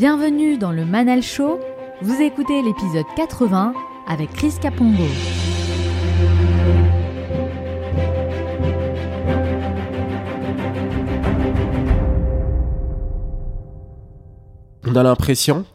Bienvenue dans le Manal Show. Vous écoutez l'épisode 80 avec Chris Capongo. On a l'impression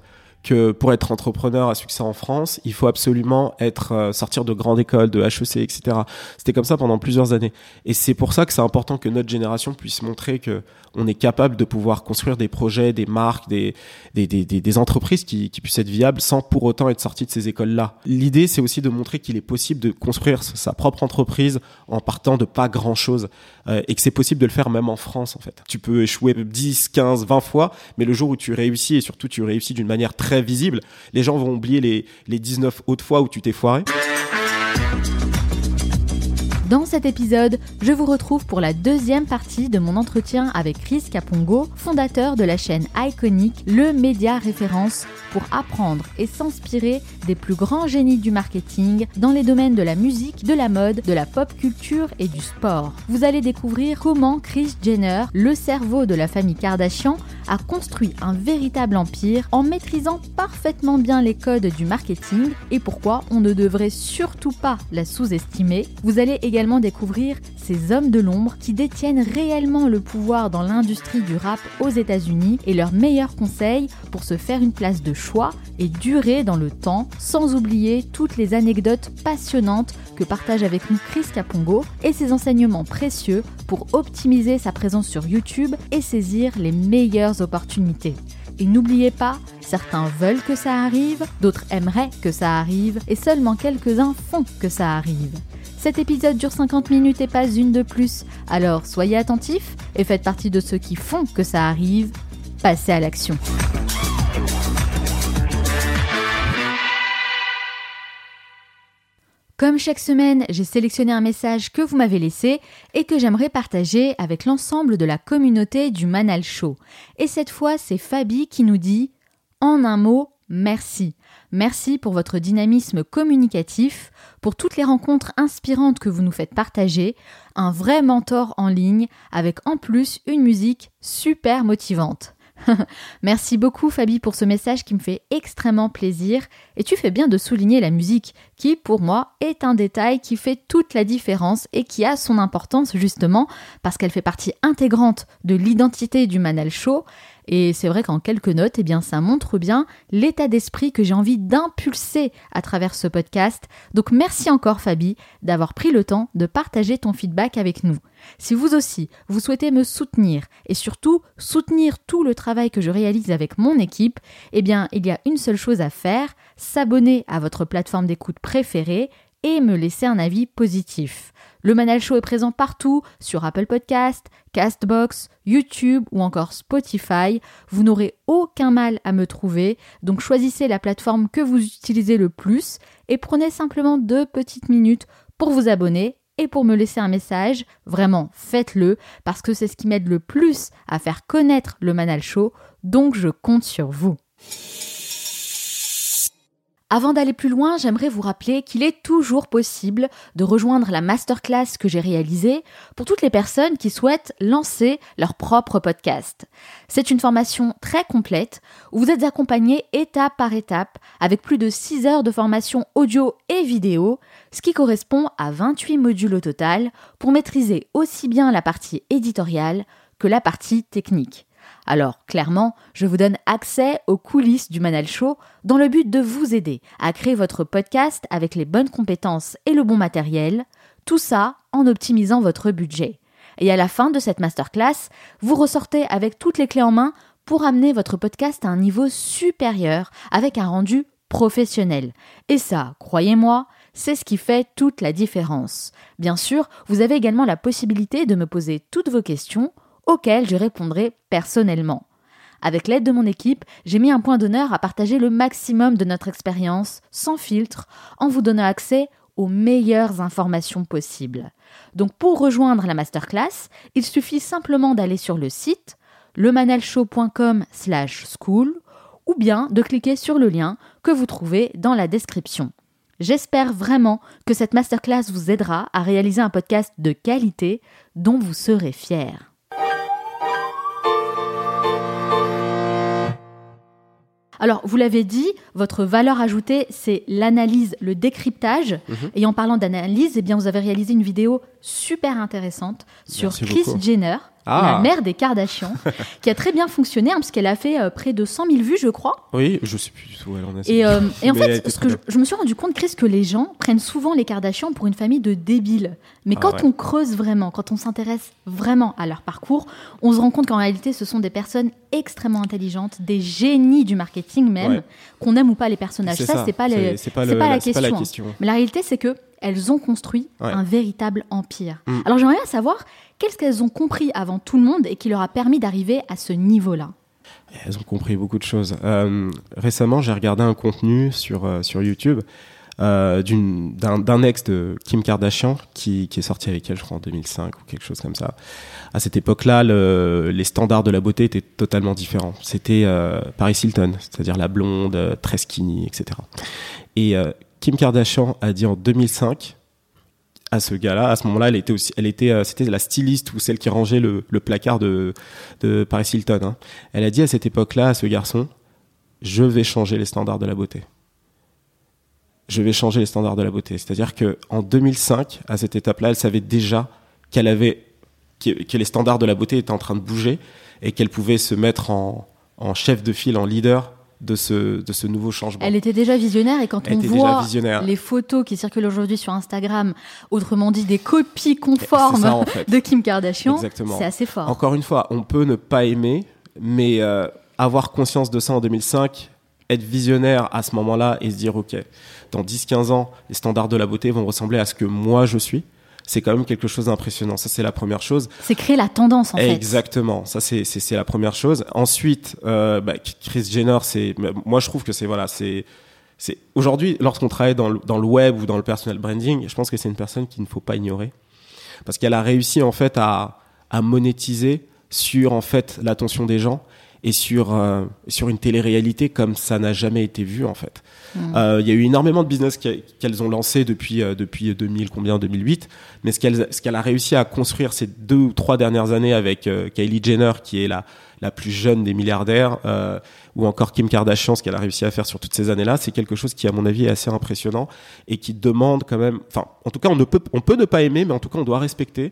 que pour être entrepreneur à succès en France, il faut absolument être euh, sortir de grande école, de HEC, etc. C'était comme ça pendant plusieurs années. Et c'est pour ça que c'est important que notre génération puisse montrer que on est capable de pouvoir construire des projets, des marques, des, des, des, des entreprises qui, puissent être viables sans pour autant être sortis de ces écoles-là. L'idée, c'est aussi de montrer qu'il est possible de construire sa propre entreprise en partant de pas grand-chose euh, et que c'est possible de le faire même en France, en fait. Tu peux échouer 10, 15, 20 fois, mais le jour où tu réussis et surtout tu réussis d'une manière très visible, les gens vont oublier les, les 19 autres fois où tu t'es foiré. Dans cet épisode, je vous retrouve pour la deuxième partie de mon entretien avec Chris Capongo, fondateur de la chaîne Iconic, le média référence pour apprendre et s'inspirer des plus grands génies du marketing dans les domaines de la musique, de la mode, de la pop culture et du sport. Vous allez découvrir comment Chris Jenner, le cerveau de la famille Kardashian, a construit un véritable empire en maîtrisant parfaitement bien les codes du marketing et pourquoi on ne devrait surtout pas la sous-estimer. Vous allez également découvrir ces hommes de l'ombre qui détiennent réellement le pouvoir dans l'industrie du rap aux États-Unis et leurs meilleurs conseils pour se faire une place de choix et durer dans le temps, sans oublier toutes les anecdotes passionnantes que partage avec nous Chris Capongo et ses enseignements précieux pour optimiser sa présence sur YouTube et saisir les meilleures opportunités. Et n'oubliez pas, certains veulent que ça arrive, d'autres aimeraient que ça arrive, et seulement quelques-uns font que ça arrive. Cet épisode dure 50 minutes et pas une de plus, alors soyez attentifs et faites partie de ceux qui font que ça arrive. Passez à l'action. Comme chaque semaine, j'ai sélectionné un message que vous m'avez laissé et que j'aimerais partager avec l'ensemble de la communauté du Manal Show. Et cette fois, c'est Fabi qui nous dit En un mot, merci. Merci pour votre dynamisme communicatif, pour toutes les rencontres inspirantes que vous nous faites partager, un vrai mentor en ligne avec en plus une musique super motivante. Merci beaucoup Fabi pour ce message qui me fait extrêmement plaisir. Et tu fais bien de souligner la musique qui pour moi est un détail qui fait toute la différence et qui a son importance justement parce qu'elle fait partie intégrante de l'identité du Manal Show et c'est vrai qu'en quelques notes, eh bien, ça montre bien l'état d'esprit que j'ai envie d'impulser à travers ce podcast. Donc merci encore Fabi d'avoir pris le temps de partager ton feedback avec nous. Si vous aussi, vous souhaitez me soutenir et surtout soutenir tout le travail que je réalise avec mon équipe, eh bien, il y a une seule chose à faire, s'abonner à votre plateforme d'écoute préférée et me laisser un avis positif. Le Manal Show est présent partout, sur Apple Podcast, Castbox, YouTube ou encore Spotify. Vous n'aurez aucun mal à me trouver, donc choisissez la plateforme que vous utilisez le plus et prenez simplement deux petites minutes pour vous abonner et pour me laisser un message. Vraiment, faites-le parce que c'est ce qui m'aide le plus à faire connaître le Manal Show, donc je compte sur vous. Avant d'aller plus loin, j'aimerais vous rappeler qu'il est toujours possible de rejoindre la masterclass que j'ai réalisée pour toutes les personnes qui souhaitent lancer leur propre podcast. C'est une formation très complète où vous êtes accompagné étape par étape avec plus de 6 heures de formation audio et vidéo, ce qui correspond à 28 modules au total pour maîtriser aussi bien la partie éditoriale que la partie technique. Alors, clairement, je vous donne accès aux coulisses du Manal Show dans le but de vous aider à créer votre podcast avec les bonnes compétences et le bon matériel, tout ça en optimisant votre budget. Et à la fin de cette masterclass, vous ressortez avec toutes les clés en main pour amener votre podcast à un niveau supérieur avec un rendu professionnel. Et ça, croyez-moi, c'est ce qui fait toute la différence. Bien sûr, vous avez également la possibilité de me poser toutes vos questions auxquelles je répondrai personnellement. Avec l'aide de mon équipe, j'ai mis un point d'honneur à partager le maximum de notre expérience, sans filtre, en vous donnant accès aux meilleures informations possibles. Donc pour rejoindre la masterclass, il suffit simplement d'aller sur le site lemanalshow.com slash school ou bien de cliquer sur le lien que vous trouvez dans la description. J'espère vraiment que cette masterclass vous aidera à réaliser un podcast de qualité dont vous serez fiers. Alors, vous l'avez dit, votre valeur ajoutée, c'est l'analyse, le décryptage. Mhm. Et en parlant d'analyse, eh bien, vous avez réalisé une vidéo super intéressante sur Merci Chris beaucoup. Jenner, Ah. la mère des Kardashians, qui a très bien fonctionné, hein, puisqu'elle a fait euh, près de 100 000 vues, je crois. Oui, je sais plus du tout où elle en est. Et, euh, et en fait, ce que je, me suis rendu compte, Chris, que les gens prennent souvent les Kardashians pour une famille de débiles. Mais Ah quand ouais. on creuse vraiment, quand on s'intéresse vraiment à leur parcours, on se rend compte qu'en réalité, ce sont des personnes extrêmement intelligentes, des génies du marketing même, Ouais. qu'on aime ou pas les personnages. Ça, ça, c'est pas, les- c'est- c'est pas c'est le- pas la la- c'est pas la question. hein. question. Mais la réalité, c'est que elles ont construit Ouais. un véritable empire. Mm. Alors j'aimerais bien savoir qu'est-ce qu'elles ont compris avant tout le monde et qui leur a permis d'arriver à ce niveau-là? Elles ont compris beaucoup de choses. Euh, récemment, j'ai regardé un contenu sur, euh, sur YouTube euh, d'un ex de Kim Kardashian qui, qui est sorti avec elle, je crois, en 2005 ou quelque chose comme ça. À cette époque-là, le- les standards de la beauté étaient totalement différents. C'était Paris Hilton, c'est-à-dire la blonde, très skinny, etc. Et Kim Kardashian a dit en 2005 à ce gars-là, à ce moment-là, elle était aussi, elle était, euh, c'était la styliste ou celle qui rangeait le, placard de, Paris Hilton. hein. Elle a dit à cette époque-là à ce garçon, je vais changer les standards de la beauté. Je vais changer les standards de la beauté. C'est-à-dire que en 2005, à cette étape-là, elle savait déjà que, les standards de la beauté étaient en train de bouger et qu'elle pouvait se mettre en chef de file, en leader de ce, de ce nouveau changement. Elle était déjà visionnaire et quand Elle on voit visionnaire. les photos qui circulent aujourd'hui sur Instagram, autrement dit des copies conformes ça, en fait. de Kim Kardashian, c'est assez fort. Encore une fois, on peut ne pas aimer, mais euh, avoir conscience de ça en 2005, être visionnaire à ce moment-là et se dire, OK, dans 10-15 ans, les standards de la beauté vont ressembler à ce que moi je suis, c'est quand même quelque chose d'impressionnant. Ça, c'est la première chose. C'est créer la tendance en fait. Exactement, ça c'est c'est c'est la première chose. Ensuite, euh, bah, Chris Jenner, c'est moi je trouve que c'est voilà, c'est c'est aujourd'hui lorsqu'on travaille dans le, dans le web ou dans le personal branding, je pense que c'est une personne qu'il ne faut pas ignorer parce qu'elle a réussi en fait à à monétiser sur en fait l'attention des gens et sur euh, sur une télé-réalité comme ça n'a jamais été vu en fait. Euh, Il y a eu énormément de business qu'elles ont lancé depuis euh, depuis 2000 combien 2008, mais ce qu'elle qu'elle a réussi à construire ces deux ou trois dernières années avec Kylie Jenner qui est la la plus jeune des milliardaires ou encore Kim Kardashian ce qu'elle a réussi à faire sur toutes ces années-là, c'est quelque chose qui à mon avis est assez impressionnant et qui demande quand même enfin en tout cas on ne peut on peut ne pas aimer mais en tout cas on doit respecter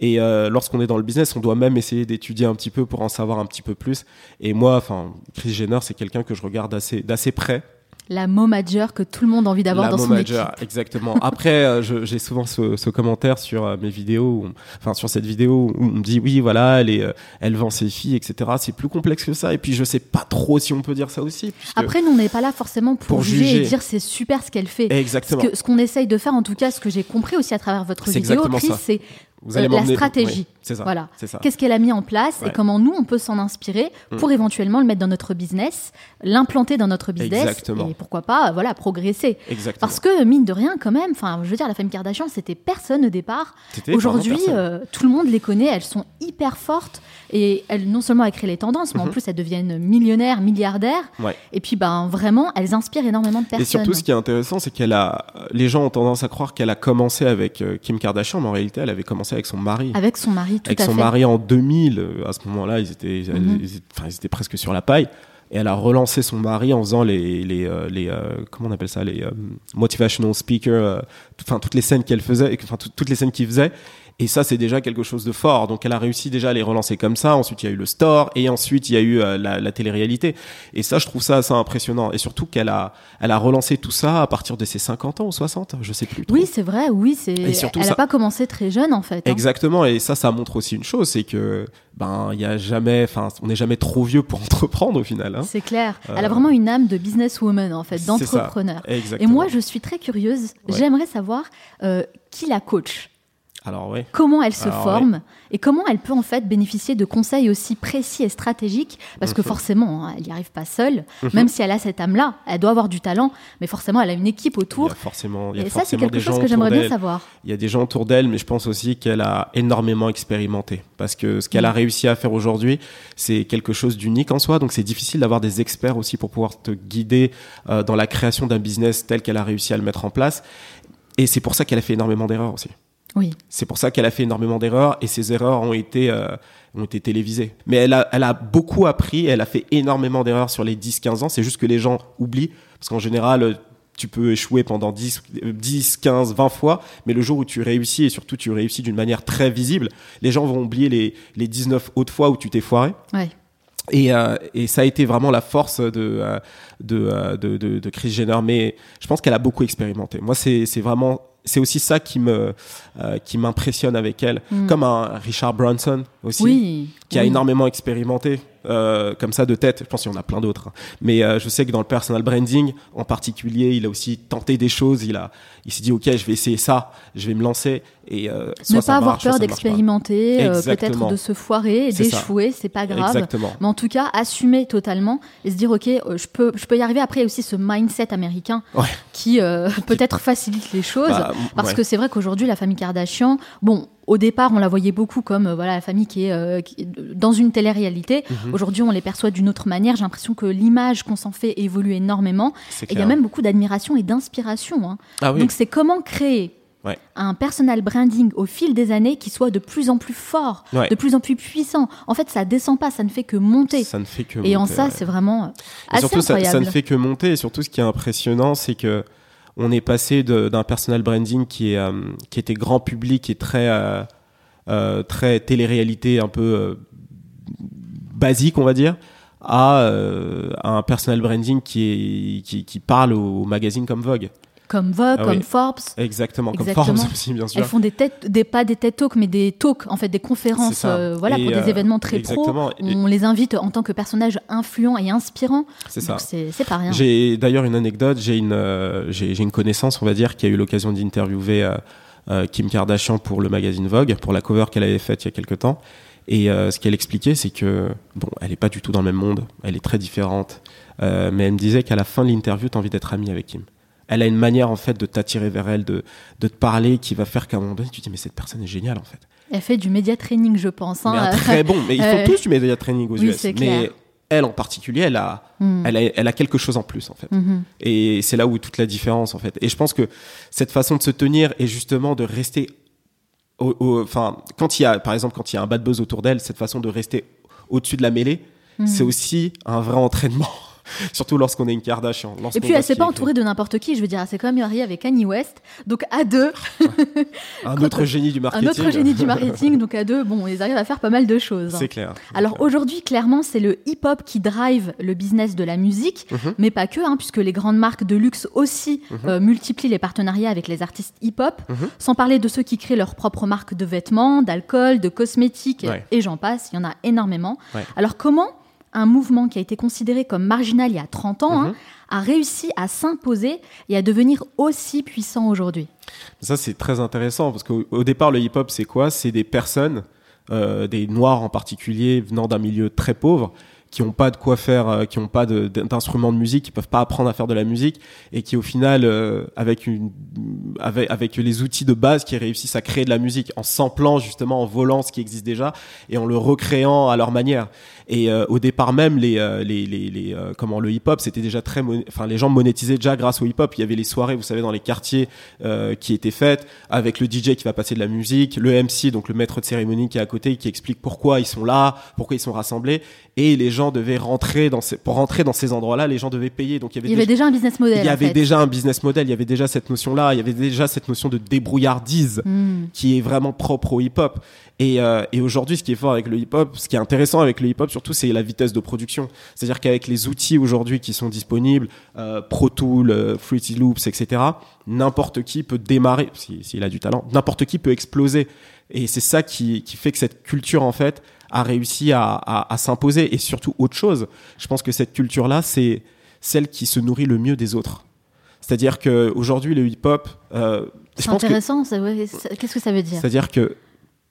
et euh, lorsqu'on est dans le business, on doit même essayer d'étudier un petit peu pour en savoir un petit peu plus. Et moi, enfin, Chris Jenner, c'est quelqu'un que je regarde assez d'assez près. La momager que tout le monde a envie d'avoir dans son momager, équipe. exactement. Après, euh, j'ai souvent ce, ce commentaire sur euh, mes vidéos, enfin sur cette vidéo où on me dit oui, voilà, elle est, euh, elle vend ses filles, etc. C'est plus complexe que ça. Et puis je sais pas trop si on peut dire ça aussi. Après, nous, on n'est pas là forcément pour, Pour juger, juger. et dire c'est super ce qu'elle fait. exactement. Ce qu'on essaye de faire, en tout cas, ce que j'ai compris aussi à travers votre vidéo, Chris, c'est Vous allez euh, la stratégie. C'est ça. Voilà. C'est ça. qu'est-ce qu'elle a mis en place et Ouais. Mm. comment nous, on peut s'en inspirer pour éventuellement le mettre dans notre business, l'implanter dans notre business Exactement. et pourquoi pas, voilà, progresser. Exactement. Parce que, mine de rien, quand même, enfin, je veux dire, la famille Kardashian, c'était personne au départ. Aujourd'hui, euh, tout le monde les connaît, elles sont hyper fortes et elles, non seulement elles créent les tendances, mais en Mhm. plus elles deviennent millionnaires, milliardaires. Ouais. Et puis, ben, vraiment, elles inspirent énormément de personnes. Et surtout, ce qui est intéressant, c'est qu'elle a. Les gens ont tendance à croire qu'elle a commencé avec euh, Kim Kardashian, mais en réalité, elle avait commencé avec son mari. Avec son mari, tout avec à son fait. mari en 2000. euh, À ce moment-là, ils étaient, ils- Mhm. ils, étaient- enfin, ils étaient presque sur la paille. Et elle a relancé son mari en faisant les, les, euh, les euh, comment on appelle ça, les euh, motivational speakers, euh, enfin toutes les scènes qu'elle faisait, enfin tout- toutes les scènes qu'il faisait. Et ça, c'est déjà quelque chose de fort. Donc, elle a réussi déjà à les relancer comme ça. Ensuite, il y a eu le store, et ensuite, il y a eu euh, la, la télé-réalité. Et ça, je trouve ça assez impressionnant. Et surtout qu'elle a, elle a relancé tout ça à partir de ses 50 ans ou 60, je sais plus. trop. Oui, c'est vrai, oui, c'est. Et surtout Elle n'a ça- pas commencé très jeune, en fait. hein. Exactement, et ça, ça montre aussi une chose, c'est que ben il y a jamais, enfin, on n'est jamais trop vieux pour entreprendre au final. Hein. C'est clair. Euh, Elle a vraiment une âme de businesswoman, en fait, d'entrepreneur. Et moi, je suis très curieuse. Ouais. J'aimerais savoir euh, qui la coach, Alors oui. comment elle se Alors, forme et comment elle peut en fait bénéficier de conseils aussi précis et stratégiques? Parce que Mhm. forcément, hein, elle n'y arrive pas seule. Mhm. Même si elle a cette âme-là, elle doit avoir du talent, mais forcément, elle a une équipe Il y autour. a forcément, il y a Et ça, c'est forcément quelque chose que j'aimerais autour bien savoir. Il y a des gens autour d'elle, mais je pense aussi qu'elle a énormément expérimenté. Parce que ce qu'elle a Mm. réussi à faire aujourd'hui, c'est quelque chose d'unique en soi. Donc c'est difficile d'avoir des experts aussi pour pouvoir te guider euh, dans la création d'un business tel qu'elle a réussi à le mettre en place. Et c'est pour ça qu'elle a fait énormément d'erreurs aussi. Oui. C'est pour ça qu'elle a fait énormément d'erreurs et ces erreurs ont été euh, ont été télévisées. Mais elle a elle a beaucoup appris, elle a fait énormément d'erreurs sur les 10 15 ans, c'est juste que les gens oublient parce qu'en général euh, tu peux échouer pendant 10, 10, 15, 20 fois, mais le jour où tu réussis, et surtout tu réussis d'une manière très visible, les gens vont oublier les, les 19 autres fois où tu t'es foiré. Ouais. Et, euh, et ça a été vraiment la force de, de, de, de, de Chris Jenner. Mais je pense qu'elle a beaucoup expérimenté. Moi, c'est vraiment c'est aussi ça qui me euh, qui m'impressionne avec elle, Mm. comme un Richard Branson aussi, Oui. qui a énormément expérimenté. Euh, comme ça de tête, je pense qu'il y en a plein d'autres. hein. Mais euh, je sais que dans le personal branding, en particulier, il a aussi tenté des choses. Il a, il s'est dit ok, je vais essayer ça, je vais me lancer et euh, soit Ne ça pas avoir marche, peur d'expérimenter, peut-être de se foirer, d'échouer, c'est pas grave. Exactement. Mais en tout cas, assumer totalement et se dire, ok, je peux, je peux y arriver. Après, il y a aussi ce mindset américain Ouais. qui peut-être facilite les choses. Bah, parce ouais. que c'est vrai qu'aujourd'hui, la famille Kardashian, bon, au départ, on la voyait beaucoup comme euh, voilà la famille qui est, euh, qui est dans une télé-réalité. Mhm. Aujourd'hui, on les perçoit d'une autre manière. J'ai l'impression que l'image qu'on s'en fait évolue énormément. Et il y a même beaucoup d'admiration et d'inspiration. hein. Ah oui. Donc c'est comment créer Ouais. un personal branding au fil des années qui soit de plus en plus fort, Ouais. de plus en plus puissant. En fait, ça descend pas, ça ne fait que monter. Ça ne fait que Et en ça, ouais. c'est vraiment Et assez surtout, ça, ça incroyable. ne fait que monter. Et surtout, ce qui est impressionnant, c'est que on est passé d'un personal branding qui est euh, qui était grand public et très euh, euh, très télé-réalité, un peu euh, basique, on va dire, à, un personal branding qui qui, qui parle aux magazines comme Vogue. Comme Vogue, Ah comme. Forbes. Exactement, comme Exactement. Forbes aussi, bien sûr. Elles font des têtes, des pas des TED Talks, mais des talks, en fait, des conférences, euh, voilà, Et, pour euh, des événements très pro. exactement. Et- On les invite en tant que personnages influents et inspirants. C'est ça. C'est pas rien. J'ai d'ailleurs une anecdote. J'ai une, euh, j'ai une connaissance, on va dire, qui a eu l'occasion d'interviewer euh, euh, Kim Kardashian pour le magazine Vogue, pour la cover qu'elle avait faite il y a quelques temps. Et euh, ce qu'elle expliquait, c'est que bon, elle est pas du tout dans le même monde. Elle est très différente. Euh, mais elle me disait qu'à la fin de l'interview, t'as envie d'être amie avec Kim. Elle a une manière en fait de t'attirer vers elle, de, de te parler, qui va faire qu'à un moment donné, tu te dis mais cette personne est géniale en fait. Elle fait du média training, je pense. hein. Mais un très bon. Mais ils font Ouais. tous du média training aux Oui, US. Mais clair. elle en particulier, elle a, Hmm. elle a, elle a quelque chose en plus en fait. Mhm. Et c'est là où est toute la différence en fait. Et je pense que cette façon de se tenir est justement de rester, au- au- enfin, quand il y a, par exemple, quand il y a un bad buzz autour d'elle, cette façon de rester au-dessus de la mêlée, Mhm. c'est aussi un vrai entraînement. Surtout lorsqu'on est une Kardashian. Et puis elle s'est pas entourée de n'importe qui. Je veux dire, elle s'est quand même mariée avec Kanye West. Donc à deux. Un autre génie du un marketing. autre génie du marketing. Donc à deux, bon, ils arrivent à faire pas mal de choses. hein. C'est clair. Alors aujourd'hui, clairement, c'est le hip-hop qui drive le business de la musique, Mhm. mais pas que, hein, puisque les grandes marques de luxe aussi Mhm. euh, multiplient les partenariats avec les artistes hip-hop, Mhm. sans parler de ceux qui créent leurs propres marques de vêtements, d'alcool, de cosmétiques, Ouais. et j'en passe, il y en a énormément. Ouais. Alors comment un mouvement qui a été considéré comme marginal il y a 30 ans Mhm. hein, a réussi à s'imposer et à devenir aussi puissant aujourd'hui Ça, c'est très intéressant parce qu'au au départ, le hip-hop, c'est quoi? C'est des personnes, euh, des noirs en particulier, venant d'un milieu très pauvre, qui n'ont pas de quoi faire, euh, qui n'ont pas de- d'instruments de, musique, qui peuvent pas apprendre à faire de la musique, et qui au final, euh, avec, une, avec, avec les outils de base, qui réussissent à créer de la musique en samplant justement, en volant ce qui existe déjà, et en le recréant à leur manière. Et euh, au départ même, les, euh, les, les, les, euh, comment le hip-hop, c'était déjà très, enfin les gens monétisaient déjà grâce au hip-hop. Il y avait les soirées, vous savez, dans les quartiers euh, qui étaient faites avec le DJ qui va passer de la musique, le MC, donc le maître de cérémonie qui est à côté, qui explique pourquoi ils sont là, pourquoi ils sont rassemblés, et les gens devaient rentrer dans ces, pour rentrer dans ces endroits-là, les gens devaient payer. Donc il y avait, Il y avait déjà, un business model. il y avait fait. déjà un business model, il y avait déjà cette notion-là, il y avait déjà cette notion de débrouillardise Hmm. qui est vraiment propre au hip-hop. Et, euh, et aujourd'hui, ce qui est fort avec le hip-hop, ce qui est intéressant avec le hip-hop surtout, c'est la vitesse de production. C'est-à-dire qu'avec les outils aujourd'hui qui sont disponibles, euh, Pro Tool, euh, Fruity Loops, etc., n'importe qui peut démarrer, si- s'il a du talent, n'importe qui peut exploser. Et c'est ça qui, qui fait que cette culture, en fait, a réussi à, à, à s'imposer. Et surtout, autre chose, je pense que cette culture-là, c'est celle qui se nourrit le mieux des autres. C'est-à-dire qu'aujourd'hui, le hip-hop... Euh, C'est que intéressant. ça, ouais, Qu'est-ce que ça veut dire? C'est-à-dire que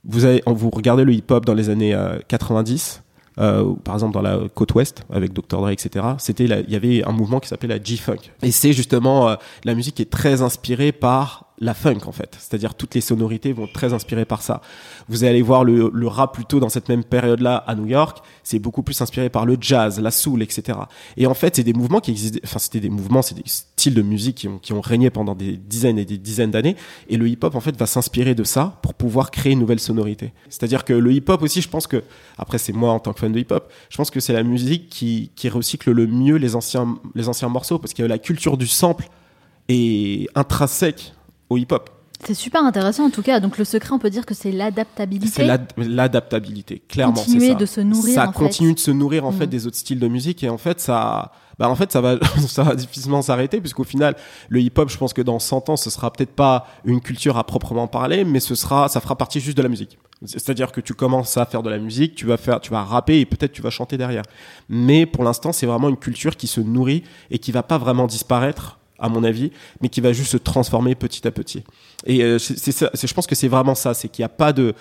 vous avez, vous regardez le hip-hop dans les années euh, 90, euh, ou par exemple dans la côte ouest avec Dr Dre, etc. C'était, il y avait un mouvement qui s'appelait la G-funk. Et c'est justement euh, la musique qui est très inspirée par la funk en fait. C'est-à-dire toutes les sonorités vont être très inspirées par ça. Vous allez voir le, rap plutôt dans cette même période-là à New York, c'est beaucoup plus inspiré par le jazz, la soul, etc. Et en fait, c'est des mouvements qui existent, enfin c'était des mouvements, c'est des styles de musique qui ont, régné pendant des dizaines et des dizaines d'années. Et le hip-hop en fait va s'inspirer de ça pour pouvoir créer une nouvelle sonorité. C'est-à-dire que le hip-hop aussi, je pense que, après c'est moi en tant que fan de hip-hop, je pense que c'est la musique qui, recycle le mieux les anciens, les anciens morceaux parce que la culture du sample est intrinsèque au hip-hop. C'est super intéressant en tout cas. Donc le secret, on peut dire que c'est l'adaptabilité. C'est l'ad- l'adaptabilité, clairement. Continuer ça. de se nourrir, Ça en fait. continue de se nourrir en Mm. fait des autres styles de musique et en fait ça, bah en fait ça va, ça va difficilement s'arrêter puisqu'au final le hip-hop, je pense que dans 100 ans, ce sera peut-être pas une culture à proprement parler, mais ce sera, ça fera partie juste de la musique. C'est-à-dire que tu commences à faire de la musique, tu vas faire, tu vas rapper et peut-être tu vas chanter derrière. Mais pour l'instant, c'est vraiment une culture qui se nourrit et qui va pas vraiment disparaître à mon avis, mais qui va juste se transformer petit à petit. Et euh, c'est, je pense que c'est vraiment ça, c'est qu'il n'y a pas de,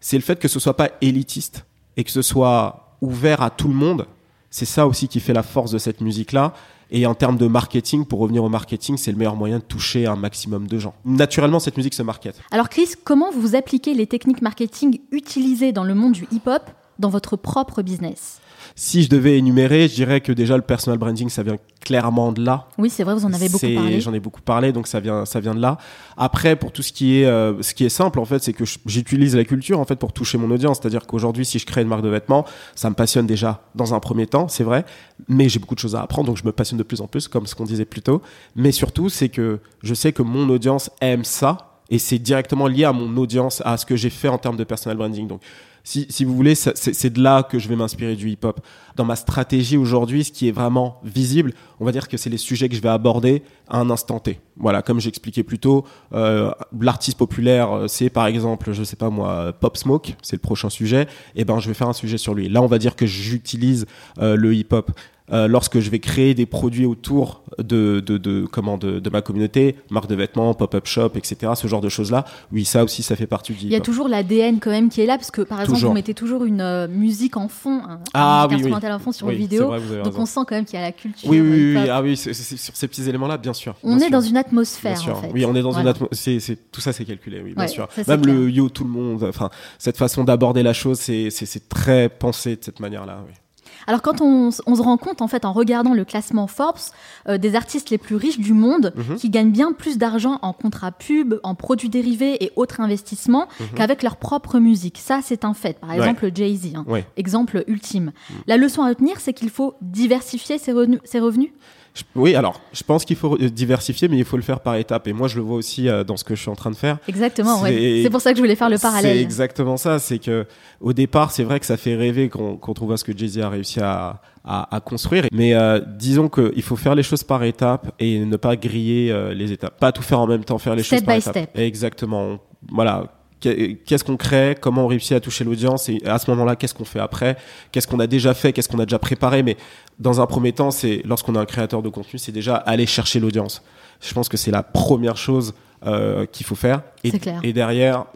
c'est le fait que ce soit pas élitiste et que ce soit ouvert à tout le monde. C'est ça aussi qui fait la force de cette musique-là. Et en termes de marketing, pour revenir au marketing, c'est le meilleur moyen de toucher un maximum de gens. Naturellement, cette musique se market. Alors Chris, comment vous appliquez les techniques marketing utilisées dans le monde du hip-hop dans votre propre business? Si je devais énumérer, je dirais que déjà le personal branding, ça vient clairement de là. Oui, c'est vrai, vous en avez beaucoup parlé. J'en ai beaucoup parlé, donc ça vient, ça vient de là. Après, pour tout ce qui est, euh, ce qui est simple, en fait, c'est que j'utilise la culture en fait pour toucher mon audience. C'est-à-dire qu'aujourd'hui, si je crée une marque de vêtements, ça me passionne déjà dans un premier temps, c'est vrai, mais j'ai beaucoup de choses à apprendre, donc je me passionne de plus en plus, comme ce qu'on disait plus tôt. Mais surtout, c'est que je sais que mon audience aime ça, et c'est directement lié à mon audience, à ce que j'ai fait en termes de personal branding. Donc, si, si vous voulez, c'est de là que je vais m'inspirer du hip-hop. Dans ma stratégie aujourd'hui, ce qui est vraiment visible, on va dire que c'est les sujets que je vais aborder à un instant T. Voilà, comme j'expliquais plus tôt, euh, l'artiste populaire, euh, c'est par exemple, je sais pas moi, Pop Smoke, c'est le prochain sujet. Et ben, je vais faire un sujet sur lui. Là, on va dire que j'utilise euh, le hip-hop. Euh, lorsque je vais créer des produits autour de, de, de, comment, de, de ma communauté, marque de vêtements, pop-up shop, etc., ce genre de choses-là, oui, ça aussi, ça fait partie du Il y a toujours l'ADN quand même qui est là, parce que par exemple, Toujours. vous mettez toujours une euh, musique en fond, un, Ah, une musique oui, oui. instrumentale en fond sur Oui, une vidéo. vrai, Donc raison. on sent quand même qu'il y a la culture. Oui, oui, oui, hip-hop. oui. Ah oui, c'est- c'est- sur ces petits éléments-là, bien sûr. On bien est sûr. dans une Bien atmosphère sûr. en fait. Oui, on est dans Voilà. une atmosphère. C'est, tout ça, c'est calculé, oui, bien Ouais, sûr. ça, Même clair. le yo, tout le monde. Enfin, cette façon d'aborder la chose, c'est, très pensé de cette manière-là. Oui. Alors quand on, se rend compte en fait en regardant le classement Forbes euh, des artistes les plus riches du monde Mhm. qui gagnent bien plus d'argent en contrats pub, en produits dérivés et autres investissements qu'avec leur propre musique. Ça c'est un fait. Par Mhm. Ouais. exemple Jay-Z, hein. Ouais. exemple ultime. La leçon à retenir c'est qu'il faut diversifier ses revenus. Ses revenus. Je- oui, alors, je pense qu'il faut diversifier, mais il faut le faire par étapes. Et moi, je le vois aussi euh, dans ce que je suis en train de faire. Exactement. C'est- C'est pour ça que je voulais faire le C'est parallèle. exactement ça. C'est que au départ, c'est vrai que ça fait rêver qu'on qu'on trouve à ce que Jay-Z a réussi à, à, à construire. Mais euh, disons qu'il faut faire les choses par étapes et ne pas griller euh, les étapes. Pas tout faire en même temps, faire les Step choses par by étapes. step. Exactement. Voilà. Qu'est- Qu'est-ce qu'on crée? Comment on réussit à toucher l'audience? Et à ce moment-là, qu'est-ce qu'on fait après? Qu'est-ce qu'on a déjà fait? Qu'est-ce qu'on a déjà préparé? Mais dans un premier temps, c'est lorsqu'on est un créateur de contenu, c'est déjà aller chercher l'audience. Je pense que c'est la première chose euh, qu'il faut faire. Et, C'est clair. et derrière,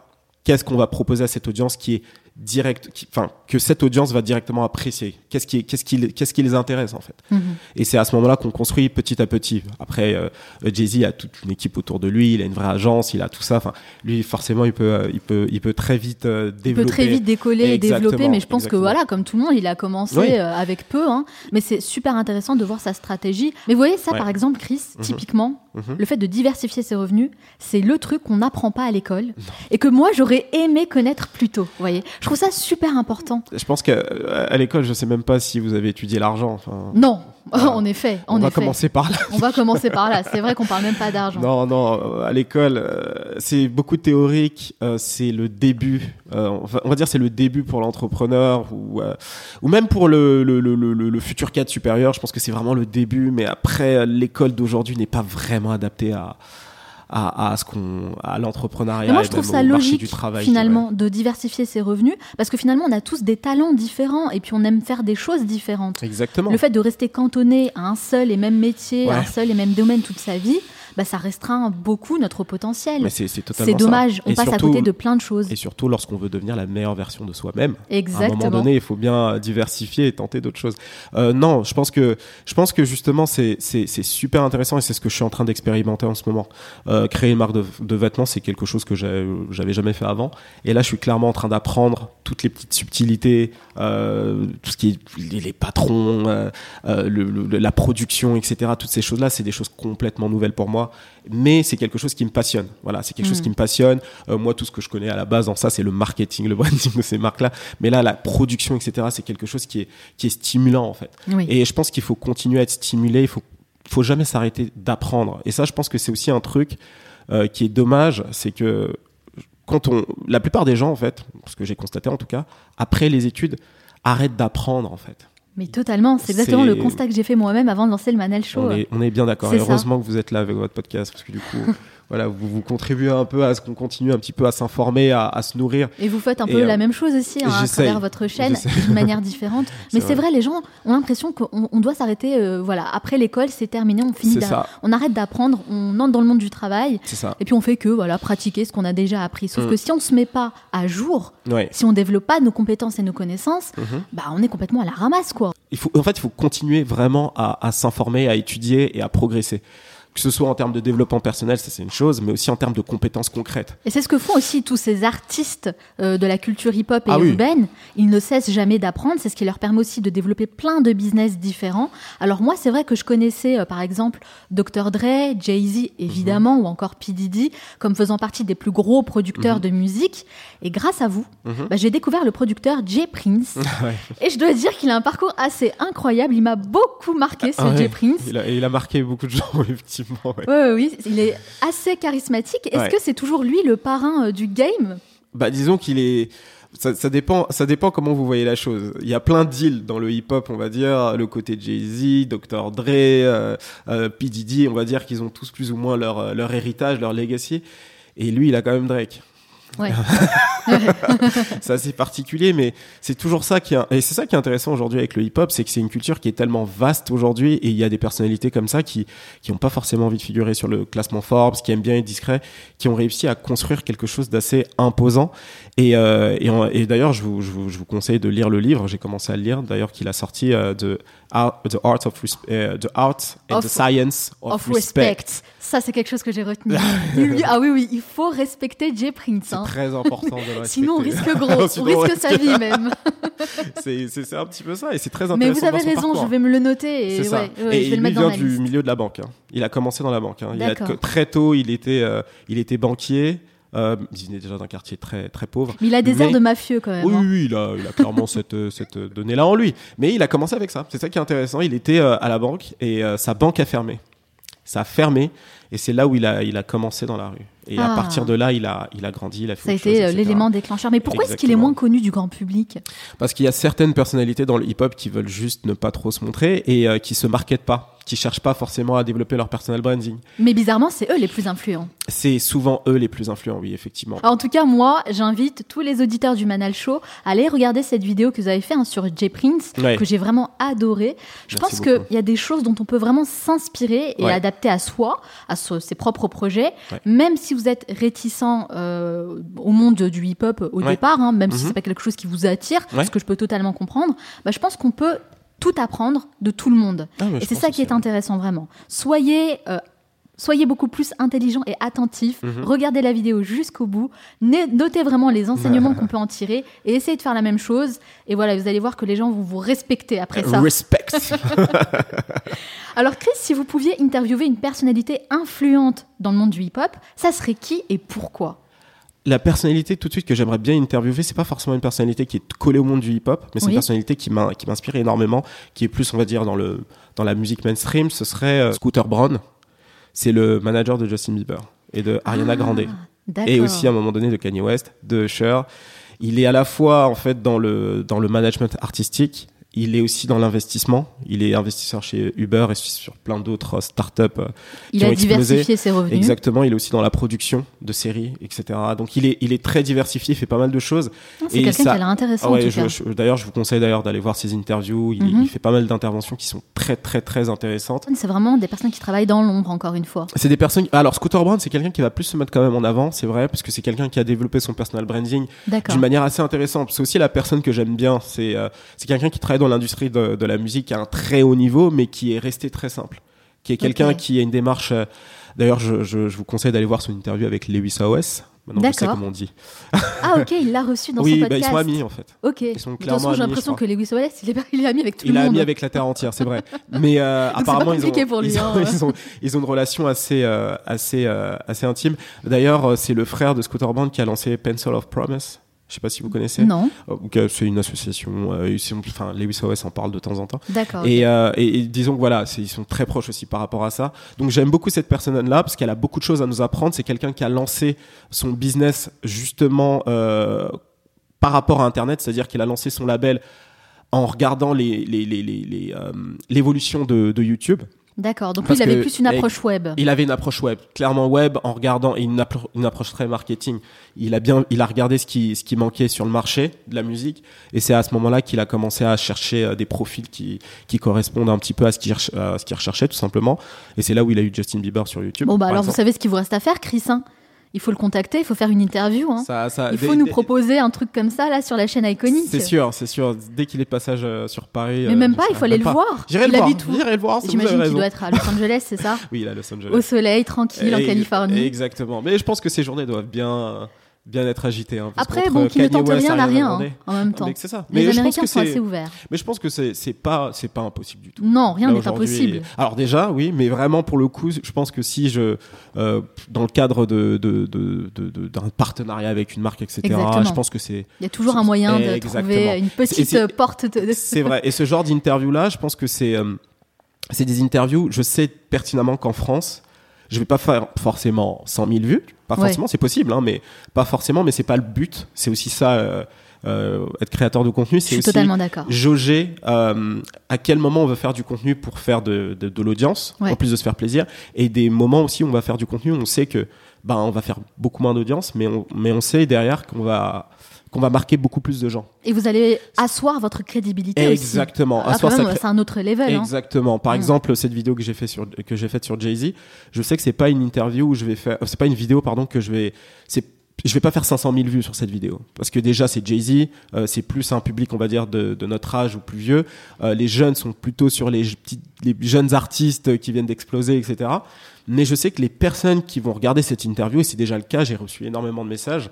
qu'est-ce qu'on va proposer à cette audience qui est direct, enfin que cette audience va directement apprécier. Qu'est-ce qui, qu'est-ce qui, qu'est-ce qui les intéresse en fait. Mhm. Et c'est à ce moment-là qu'on construit petit à petit. Après, euh, Jay Z a toute une équipe autour de lui, il a une vraie agence, il a tout ça. Enfin, lui forcément, il peut, euh, il peut, il peut très vite euh, Il développer. peut très vite décoller et développer, mais je pense que voilà, comme tout le monde, il a commencé Oui. euh, avec peu, hein. mais c'est super intéressant de voir sa stratégie. Mais vous voyez ça, Ouais. par exemple, Chris, Mhm. typiquement, Mhm. le fait de diversifier ses revenus, c'est le truc qu'on n'apprend pas à l'école et que moi j'aurais aimé connaître plus tôt. Vous voyez, je trouve ça super important. Je pense qu'à à l'école, je sais même pas si vous avez étudié l'argent. Enfin, Non, Voilà. en effet, on va commencer par là. On va commencer par là. C'est vrai qu'on parle même pas d'argent. Non, non, euh, à l'école, euh, c'est beaucoup théorique. euh, c'est le début. euh, on, va, dire c'est le début pour l'entrepreneur ou euh, ou même pour le le, le, le, le futur cadre supérieur. Je pense que c'est vraiment le début. Mais après, euh, l'école d'aujourd'hui n'est pas vraiment adaptée à à, à ce qu'on à l'entrepreneuriat. Moi, je trouve ça logique, du travail, je finalement, de diversifier ses revenus, parce que finalement, on a tous des talents différents, et puis on aime faire des choses différentes. Exactement. Le fait de rester cantonné à un seul et même métier, à un seul et même domaine toute sa vie, bah, ça restreint beaucoup notre potentiel. C'est dommage, on Et passe à côté de plein de choses. Et surtout lorsqu'on veut devenir la meilleure version de soi-même. À un Exactement. moment donné, il faut bien diversifier et tenter d'autres choses. Euh, non, je pense que je pense que justement c'est super intéressant et c'est ce que je suis en train d'expérimenter en ce moment. Euh, créer une marque de, de vêtements, c'est quelque chose que j'avais jamais fait avant. Et là, je suis clairement en train d'apprendre toutes les petites subtilités, euh, tout ce qui est les, patrons, euh, euh, le- le- la production, etc. Toutes ces choses-là, c'est des choses complètement nouvelles pour moi. Mais c'est quelque chose qui me passionne. Voilà, c'est quelque chose Mm. qui me passionne. Moi, tout ce que je connais à la base en ça, c'est le marketing, le branding de ces marques-là. Mais là, la production, etc., c'est quelque chose qui est, qui est stimulant, en fait. Oui. Et je pense qu'il faut continuer à être stimulé. Il faut, faut jamais s'arrêter d'apprendre. Et ça, je pense que c'est aussi un truc qui est dommage. C'est que quand on, la plupart des gens, en fait, ce que j'ai constaté en tout cas, après les études, arrêtent d'apprendre, en fait. Mais totalement, c'est exactement le constat que j'ai fait moi-même avant de lancer le Manal Show. On est, on est bien d'accord. Heureusement que vous êtes là avec votre podcast, parce que du coup, voilà, vous, vous contribuez un peu à ce qu'on continue un petit peu à s'informer, à, à se nourrir. Et vous faites un peu euh, la même chose aussi hein, à travers votre chaîne d'une manière différente. Mais C'est vrai. les gens ont l'impression qu'on on doit s'arrêter. euh, voilà, après l'école, c'est terminé, on finit. Ça. On arrête d'apprendre, on entre dans le monde du travail. C'est ça. Et puis on fait que voilà pratiquer ce qu'on a déjà appris. Sauf Mm. que si on se met pas à jour, Ouais. si on développe pas nos compétences et nos connaissances, Mhm. bah on est complètement à la ramasse quoi. Il faut, en fait, il faut continuer vraiment à, à s'informer, à étudier et à progresser. Que ce soit en termes de développement personnel, ça c'est une chose, mais aussi en termes de compétences concrètes. Et c'est ce que font aussi tous ces artistes euh, de la culture hip-hop et Ah oui. urbaine. Ils ne cessent jamais d'apprendre. C'est ce qui leur permet aussi de développer plein de business différents. Alors moi, c'est vrai que je connaissais, euh, par exemple, Dr. Dre, Jay-Z, évidemment, Mhm. ou encore P. Diddy, comme faisant partie des plus gros producteurs Mhm. de musique. Et grâce à vous, Mhm. bah, j'ai découvert le producteur Jay Prince. Ouais. et je dois dire qu'il a un parcours assez incroyable. Il m'a beaucoup marqué, ce Ah ouais. Jay Prince. Il a, il a marqué beaucoup de gens, effectivement. ouais. Ouais, oui, il est assez charismatique. Est-ce que c'est toujours lui le parrain euh, du game? Bah, disons qu'il est. Ça, ça dépend, ça dépend comment vous voyez la chose. Il y a plein deals dans le hip-hop, on va dire, le côté Jay-Z, Dr. Dre, euh, euh, P. Diddy, on va dire qu'ils ont tous plus ou moins leur, euh, leur héritage, leur legacy. Et lui, il a quand même Drake. Ouais. c'est particulier, mais c'est toujours ça qui est, et c'est ça qui est intéressant aujourd'hui avec le hip-hop, c'est que c'est une culture qui est tellement vaste aujourd'hui et il y a des personnalités comme ça qui, qui ont pas forcément envie de figurer sur le classement Forbes, qui aiment bien être discrets, qui ont réussi à construire quelque chose d'assez imposant. Et, euh, et, d'ailleurs, je vous, je, vous, je vous conseille de lire le livre. J'ai commencé à le lire, d'ailleurs, qu'il a sorti euh, de The Art of euh, The Art and Of- the Science of, Of respect. Ça, c'est quelque chose que j'ai retenu. Il lui- ah oui, oui, il faut respecter Jay Prince. C'est hein. très important de le respecter. Sinon, on risque gros. On risque sa vie même. c'est, un petit peu ça et c'est très Mais intéressant. vous avez dans raison, parcours. je vais me le noter et, C'est ça. ouais, ouais, et je vais le mettre dans vient ma du milieu de la banque. hein. Il a commencé dans la banque. hein. Il a, très tôt, il était, euh, il était banquier. Euh, il venait déjà d'un quartier très, très pauvre. Mais il a des Mais- airs de mafieux quand même. Oui, hein. oui, il a, il a clairement cette, cette donnée-là en lui. Mais il a commencé avec ça. C'est ça qui est intéressant. Il était euh, à la banque et euh, sa banque a fermé. Ça a fermé et c'est là où il a, il a commencé dans la rue. Et à Ah. partir de là, il a, il a grandi, il a fait Ça a été euh, l'élément déclencheur. Mais pourquoi est-ce qu'il est moins connu du grand public? Parce qu'il y a certaines personnalités dans le hip-hop qui veulent juste ne pas trop se montrer et euh, qui se marketent pas, qui cherchent pas forcément à développer leur personal branding. Mais bizarrement, c'est eux les plus influents. C'est souvent eux les plus influents, oui, effectivement. En tout cas, moi, j'invite tous les auditeurs du Manal Show à aller regarder cette vidéo que vous avez fait hein, sur Jay Prince, Ouais. que j'ai vraiment adoré. Je Merci pense qu'il y a des choses dont on peut vraiment s'inspirer et Ouais. adapter à soi, à ses propres projets. Ouais. Même si vous êtes réticent euh, au monde du hip-hop au Ouais. départ, hein, même si Mhm. c'est pas quelque chose qui vous attire, Ouais. ce que je peux totalement comprendre, bah, je pense qu'on peut tout apprendre de tout le monde. Ah, Et c'est ça qui est intéressant vraiment. Soyez, euh, soyez beaucoup plus intelligent et attentif. Mhm. Regardez la vidéo jusqu'au bout. Notez vraiment les enseignements qu'on peut en tirer et essayez de faire la même chose. Et voilà, vous allez voir que les gens vont vous respecter après ça. Respect. Alors Chris, si vous pouviez interviewer une personnalité influente dans le monde du hip-hop, ça serait qui et pourquoi? La personnalité tout de suite que j'aimerais bien interviewer, c'est pas forcément une personnalité qui est collée au monde du hip-hop, mais c'est une personnalité qui m'inspire énormément, qui est plus, on va dire, dans, le, dans la musique mainstream. Ce serait euh, Scooter Braun. C'est le manager de Justin Bieber et de Ariana Ah, Grande. Et aussi à un moment donné de Kanye West, de Usher. Il est à la fois en fait dans le dans le management artistique il est aussi dans l'investissement. Il est investisseur chez Uber et sur plein d'autres startups. euh, Il qui a ont explosé. diversifié ses revenus. Exactement, il est aussi dans la production de séries, etc. Donc il est, il est très diversifié, il fait pas mal de choses. Ah, C'est quelqu'un ça- qui a l'air intéressant Ah ouais, d'ailleurs, je vous conseille d'ailleurs d'aller voir ses interviews. Il, Mhm. il fait pas mal d'interventions qui sont très, très, très intéressantes. C'est vraiment des personnes qui travaillent dans l'ombre, encore une fois. C'est des personnes. Alors, Scooter Braun, c'est quelqu'un qui va plus se mettre quand même en avant, c'est vrai, parce que c'est quelqu'un qui a développé son personal branding d'une manière assez intéressante. C'est aussi la personne que j'aime bien. C'est euh, c'est quelqu'un qui travaille dans l'industrie de, de la musique à un très haut niveau, mais qui est resté très simple. Qui est quelqu'un qui a une démarche. euh, D'ailleurs, je, je, je vous conseille d'aller voir son interview avec Lewis Howes. Maintenant, je sais D'accord. comment on dit. Ah ok, il l'a reçu dans oui, son bah, podcast. ils sont amis en fait. Ok. Ils sont clairement façon, j'ai l'impression que Lewis Wallace, il est, il est ami avec tout Il le monde. ami avec la terre entière, c'est vrai. Mais euh, apparemment, ils ont, compliqué pour lui, ils, ont, hein. ils ont- ils ont une relation assez, euh, assez, euh, assez intime. D'ailleurs, c'est le frère de Scooter Braun qui a lancé Pencil of Promise. Je sais pas si vous connaissez. Non, Euh, euh, c'est une association. euh, enfin, Lewis Howes en parle de temps en temps. d'accord. Et, euh, et, et disons que voilà, ils sont très proches aussi par rapport à ça. Donc j'aime beaucoup cette personne-là parce qu'elle a beaucoup de choses à nous apprendre. C'est quelqu'un qui a lancé son business justement euh, par rapport à Internet, c'est-à-dire qu'il a lancé son label en regardant les, les, les, les, les, l'évolution de, de YouTube. D'accord. Donc lui, il avait plus une approche web. Il avait une approche web, clairement web, en regardant et une, appro- une approche très marketing. Il a bien, il a regardé ce qui, ce qui manquait sur le marché de la musique, et c'est à ce moment-là qu'il a commencé à chercher euh, des profils qui, qui correspondent un petit peu à ce qu'il, recherchait tout simplement. Et c'est là où il a eu Justin Bieber sur YouTube. Bon bah alors vous savez ce qu'il vous reste à faire, Chris. hein? Il faut le contacter, il faut faire une interview. Hein. Ça- ça- il faut nous proposer un truc comme ça là sur la chaîne iconique. C'est sûr, c'est sûr. Dès qu'il est de passage euh, sur Paris. Mais euh, même je pas, il faut aller le pas. voir. J'irai le le voir. J'imagine qu'il doit être à Los Angeles, c'est ça Oui, il est à Los Angeles. Au soleil, tranquille, en Californie. Exactement. Mais je pense que ces journées doivent bien, bien être agitées. hein, parce Après, bon, qui ne tente rien n'a rien hein, en même temps. Mais c'est ça. Les Mais Américains sont assez ouverts. Mais je pense que c'est pas c'est pas impossible du tout. Non, rien n'est impossible. Alors déjà, oui, mais vraiment pour le coup, je pense que si je, euh, dans le cadre de d'un partenariat avec une marque, etc. Exactement. Je pense que c'est Il y a toujours un moyen de Exactement. trouver une petite porte de. c'est vrai. Et ce genre d'interview là, je pense que c'est euh, c'est des interviews. Je sais pertinemment qu'en France, je vais pas faire forcément 100 000 vues. Pas Ouais. forcément, c'est possible, hein, mais pas forcément. Mais c'est pas le but. C'est aussi ça. euh, euh, être créateur de contenu, c'est aussi totalement d'accord. jauger euh, à quel moment on veut faire du contenu pour faire de, de, de l'audience, Ouais. en plus de se faire plaisir, et des moments aussi où on va faire du contenu, on sait que ben on va faire beaucoup moins d'audience, mais on, mais on sait derrière qu'on va qu'on va marquer beaucoup plus de gens. Et vous allez asseoir votre crédibilité aussi. Exactement. Ah, Asseoir même, c'est un autre level. hein. Exactement. Par Mm. exemple, cette vidéo que j'ai fait sur que j'ai faite sur Jay Z, je sais que c'est pas une interview où je vais faire, c'est pas une vidéo pardon que je vais, c'est je vais pas faire 500 000 vues sur cette vidéo parce que déjà c'est Jay Z, euh, c'est plus un public on va dire de, de notre âge ou plus vieux. Euh, les jeunes sont plutôt sur les petits, les jeunes artistes qui viennent d'exploser, etc. Mais je sais que les personnes qui vont regarder cette interview, et c'est déjà le cas, j'ai reçu énormément de messages,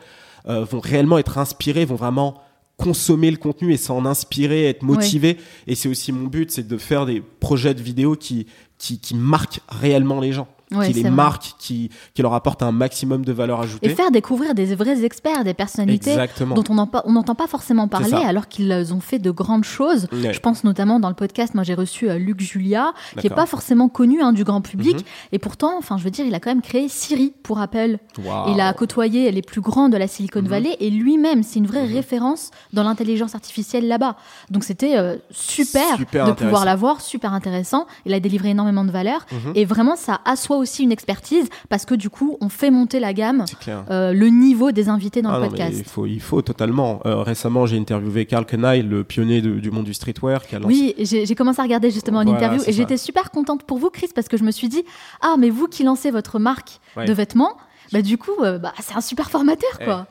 euh, vont réellement être inspirés, vont vraiment consommer le contenu et s'en inspirer, être motivés. Et c'est aussi mon but, c'est de faire des projets de vidéos qui, qui, qui marquent réellement les gens. Ouais, qui les vrai. marquent, qui, qui leur apportent un maximum de valeur ajoutée. Et faire découvrir des vrais experts, des personnalités Exactement. dont on n'en- on n'entend pas forcément parler alors qu'ils euh, ont fait de grandes choses. Ouais. Je pense notamment dans le podcast, moi j'ai reçu euh, Luc Julia, qui est D'accord. pas forcément connu hein, du grand public, Mhm. et pourtant, enfin je veux dire, il a quand même créé Siri pour Apple. Waouh. Il a côtoyé les plus grands de la Silicon Mhm. Valley et lui-même, c'est une vraie référence dans l'intelligence artificielle là-bas. Donc c'était euh, super, Super de pouvoir l'avoir, super intéressant. Il a délivré énormément de valeur Mhm. et vraiment ça assoit aussi une expertise parce que du coup, on fait monter la gamme, euh, le niveau des invités dans Ah le non, podcast. il faut, il faut totalement. Euh, récemment, j'ai interviewé Carl Kenai, le pionnier de- du monde du streetwear, qui a lancé. Oui, j'ai commencé à regarder justement une Voilà, interview et j'étais super contente pour vous, Chris, parce que je me suis dit ah mais vous qui lancez votre marque Ouais. de vêtements, bah du coup euh, bah, c'est un super formateur Eh, quoi.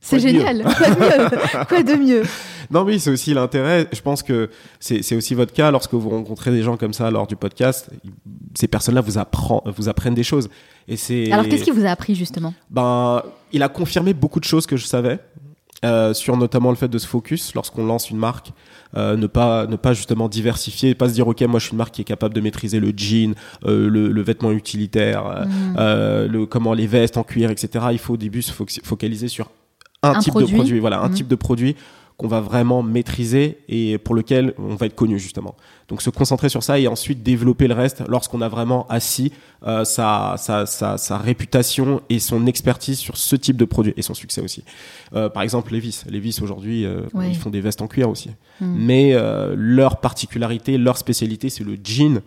C'est génial. Quoi de mieux? Quoi de mieux? Non, oui, c'est aussi l'intérêt. Je pense que c'est aussi votre cas lorsque vous rencontrez des gens comme ça lors du podcast. Ces personnes-là vous, apprend- vous apprennent des choses. Et c'est. Alors qu'est-ce qui vous a appris justement? Ben, il a confirmé beaucoup de choses que je savais. euh, sur notamment le fait de se focus lorsqu'on lance une marque, euh, ne pas ne pas justement diversifier, pas se dire ok moi je suis une marque qui est capable de maîtriser le jean, euh, le, le vêtement utilitaire, euh, Mm. euh, le comment les vestes en cuir, etc. Il faut au début se foc- focaliser sur un, Un type produit. de produit, voilà, un Mhm. type de produit qu'on va vraiment maîtriser et pour lequel on va être connu justement. Donc se concentrer sur ça et ensuite développer le reste lorsqu'on a vraiment assis euh, sa, sa, sa, sa, réputation et son expertise sur ce type de produit et son succès aussi. Euh, par exemple, Levis. Levis aujourd'hui, euh, ils font des vestes en cuir aussi. Mm. Mais euh, leur particularité, leur spécialité, c'est le jean.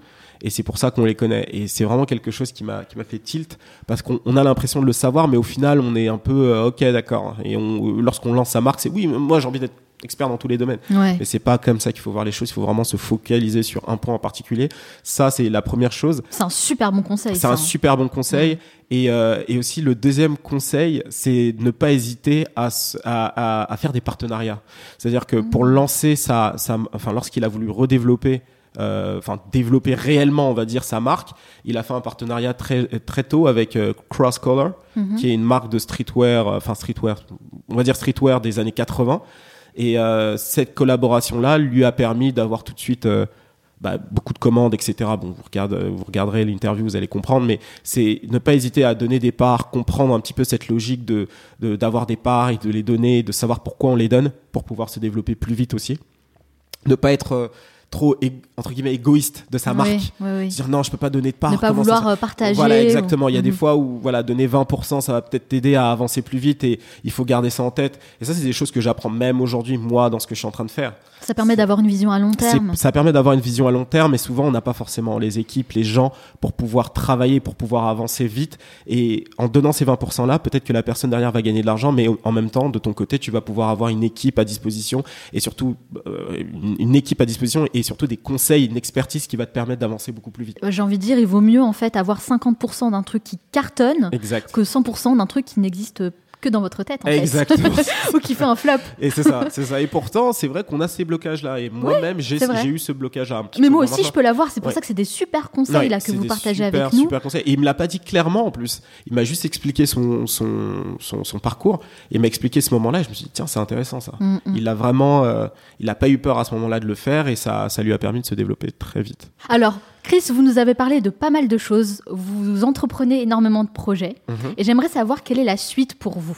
Et c'est pour ça qu'on les connaît. Et c'est vraiment quelque chose qui m'a qui m'a fait tilt parce qu'on on a l'impression de le savoir, mais au final, on est un peu euh, ok, d'accord. Et on, lorsqu'on lance sa marque, c'est oui, moi j'ai envie d'être expert dans tous les domaines. Ouais. Mais c'est pas comme ça qu'il faut voir les choses. Il faut vraiment se focaliser sur un point en particulier. Ça, c'est la première chose. C'est un super bon conseil. C'est un super bon conseil. Et, euh, et aussi, le deuxième conseil, c'est ne pas hésiter à, à, à, à faire des partenariats. C'est-à-dire que pour lancer sa, sa enfin, lorsqu'il a voulu redévelopper, euh, enfin, développer réellement, on va dire, sa marque, il a fait un partenariat très, très tôt avec euh, Cross Color, Mhm. qui est une marque de streetwear, euh, enfin, streetwear, on va dire streetwear des années 80. Et euh, cette collaboration-là lui a permis d'avoir tout de suite euh, bah, beaucoup de commandes, etc. Bon, vous, regardez, vous regarderez l'interview, vous allez comprendre, mais c'est ne pas hésiter à donner des parts, comprendre un petit peu cette logique de de- d'avoir des parts et de les donner, de savoir pourquoi on les donne pour pouvoir se développer plus vite aussi. Ne pas être euh, trop entre guillemets égoïste de sa Oui, marque. oui, oui. Dire non, je peux pas donner de parts. Ne pas ça vouloir euh, partager. voilà, ou- exactement. Il y a des Mhm. fois où voilà, donner 20%, ça va peut-être t'aider à avancer plus vite et il faut garder ça en tête. Et ça, c'est des choses que j'apprends même aujourd'hui, moi, dans ce que je suis en train de faire. Ça permet d'avoir une vision à long terme. Ça permet d'avoir une vision à long terme, mais souvent, on n'a pas forcément les équipes, les gens pour pouvoir travailler, pour pouvoir avancer vite. Et en donnant ces 20%-là, peut-être que la personne derrière va gagner de l'argent, mais en même temps, de ton côté, tu vas pouvoir avoir une équipe à disposition et surtout euh, une, équipe à disposition et surtout des conseils, une expertise qui va te permettre d'avancer beaucoup plus vite. Euh, J'ai envie de dire, il vaut mieux en fait avoir 50% d'un truc qui cartonne Exact. que 100% d'un truc qui n'existe que dans votre tête en fait. Exactement. ou qui fait un flop. Et c'est ça, c'est ça. Et pourtant, c'est vrai qu'on a ces blocages-là. Et moi-même, j'ai eu ce blocage-là. un petit Mais moi aussi, je peux l'avoir. C'est pour Ouais. ça que c'est des super conseils Ouais, là que vous partagez super, avec nous. Super conseils. Et il me l'a pas dit clairement en plus. Il m'a juste expliqué son, son, son, son parcours. Et il m'a expliqué ce moment-là. Je me suis dit, tiens, c'est intéressant ça. Mm, mm. Il a vraiment, euh, il a pas eu peur à ce moment-là de le faire et ça, ça lui a permis de se développer très vite. Alors, Chris, vous nous avez parlé de pas mal de choses. Vous entreprenez énormément de projets. Mhm. Et j'aimerais savoir quelle est la suite pour vous.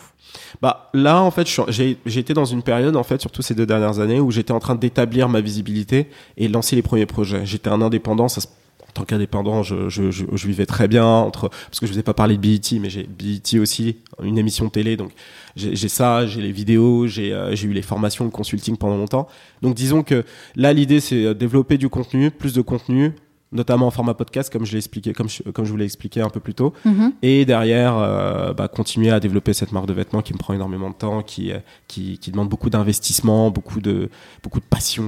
Bah là en fait j'ai été dans une période en fait surtout ces deux dernières années où j'étais en train d'établir ma visibilité et lancer les premiers projets. J'étais un indépendant, ça se- en tant qu'indépendant je, je, je, je vivais très bien entre parce que je vous ai pas parlé de BET mais j'ai BET aussi une émission télé donc j'ai ça, j'ai les vidéos, j'ai euh, j'ai eu les formations, le consulting pendant longtemps. Donc disons que là l'idée c'est euh, développer du contenu, plus de contenu notamment en format podcast comme je expliqué comme je, comme je vous l'ai expliqué un peu plus tôt Mhm. et derrière euh, bah, continuer à développer cette marque de vêtements qui me prend énormément de temps qui euh, qui, qui demande beaucoup d'investissement beaucoup de beaucoup de passion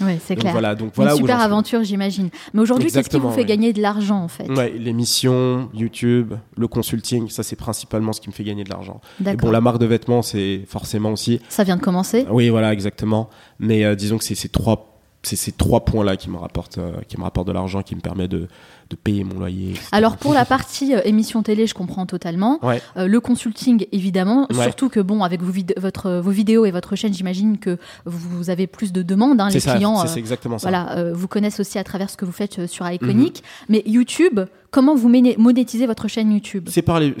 euh. Ouais, c'est clair. voilà donc voilà Une super aventure, j'imagine. Mais aujourd'hui, qu'est-ce qui vous fait ouais. gagner de l'argent en fait? Ouais l'émission YouTube le consulting ça c'est principalement ce qui me fait gagner de l'argent et bon la marque de vêtements c'est forcément aussi Ça vient de commencer? oui voilà exactement mais euh, disons que c'est ces trois c'est ces trois points là qui me rapportent euh, qui me rapportent de l'argent qui me permet de de payer mon loyer etc. Alors pour la partie euh, émission télé, je comprends totalement. ouais Euh, le consulting, évidemment. Ouais. Surtout que bon, avec vos, vid- votre, vos vidéos et votre chaîne, j'imagine que vous avez plus de demandes. hein, les ça clients, c'est exactement ça voilà, vous connaissent aussi à travers ce que vous faites sur Mhm. Iconic. Mais YouTube, comment vous monétisez votre chaîne YouTube? C'est par les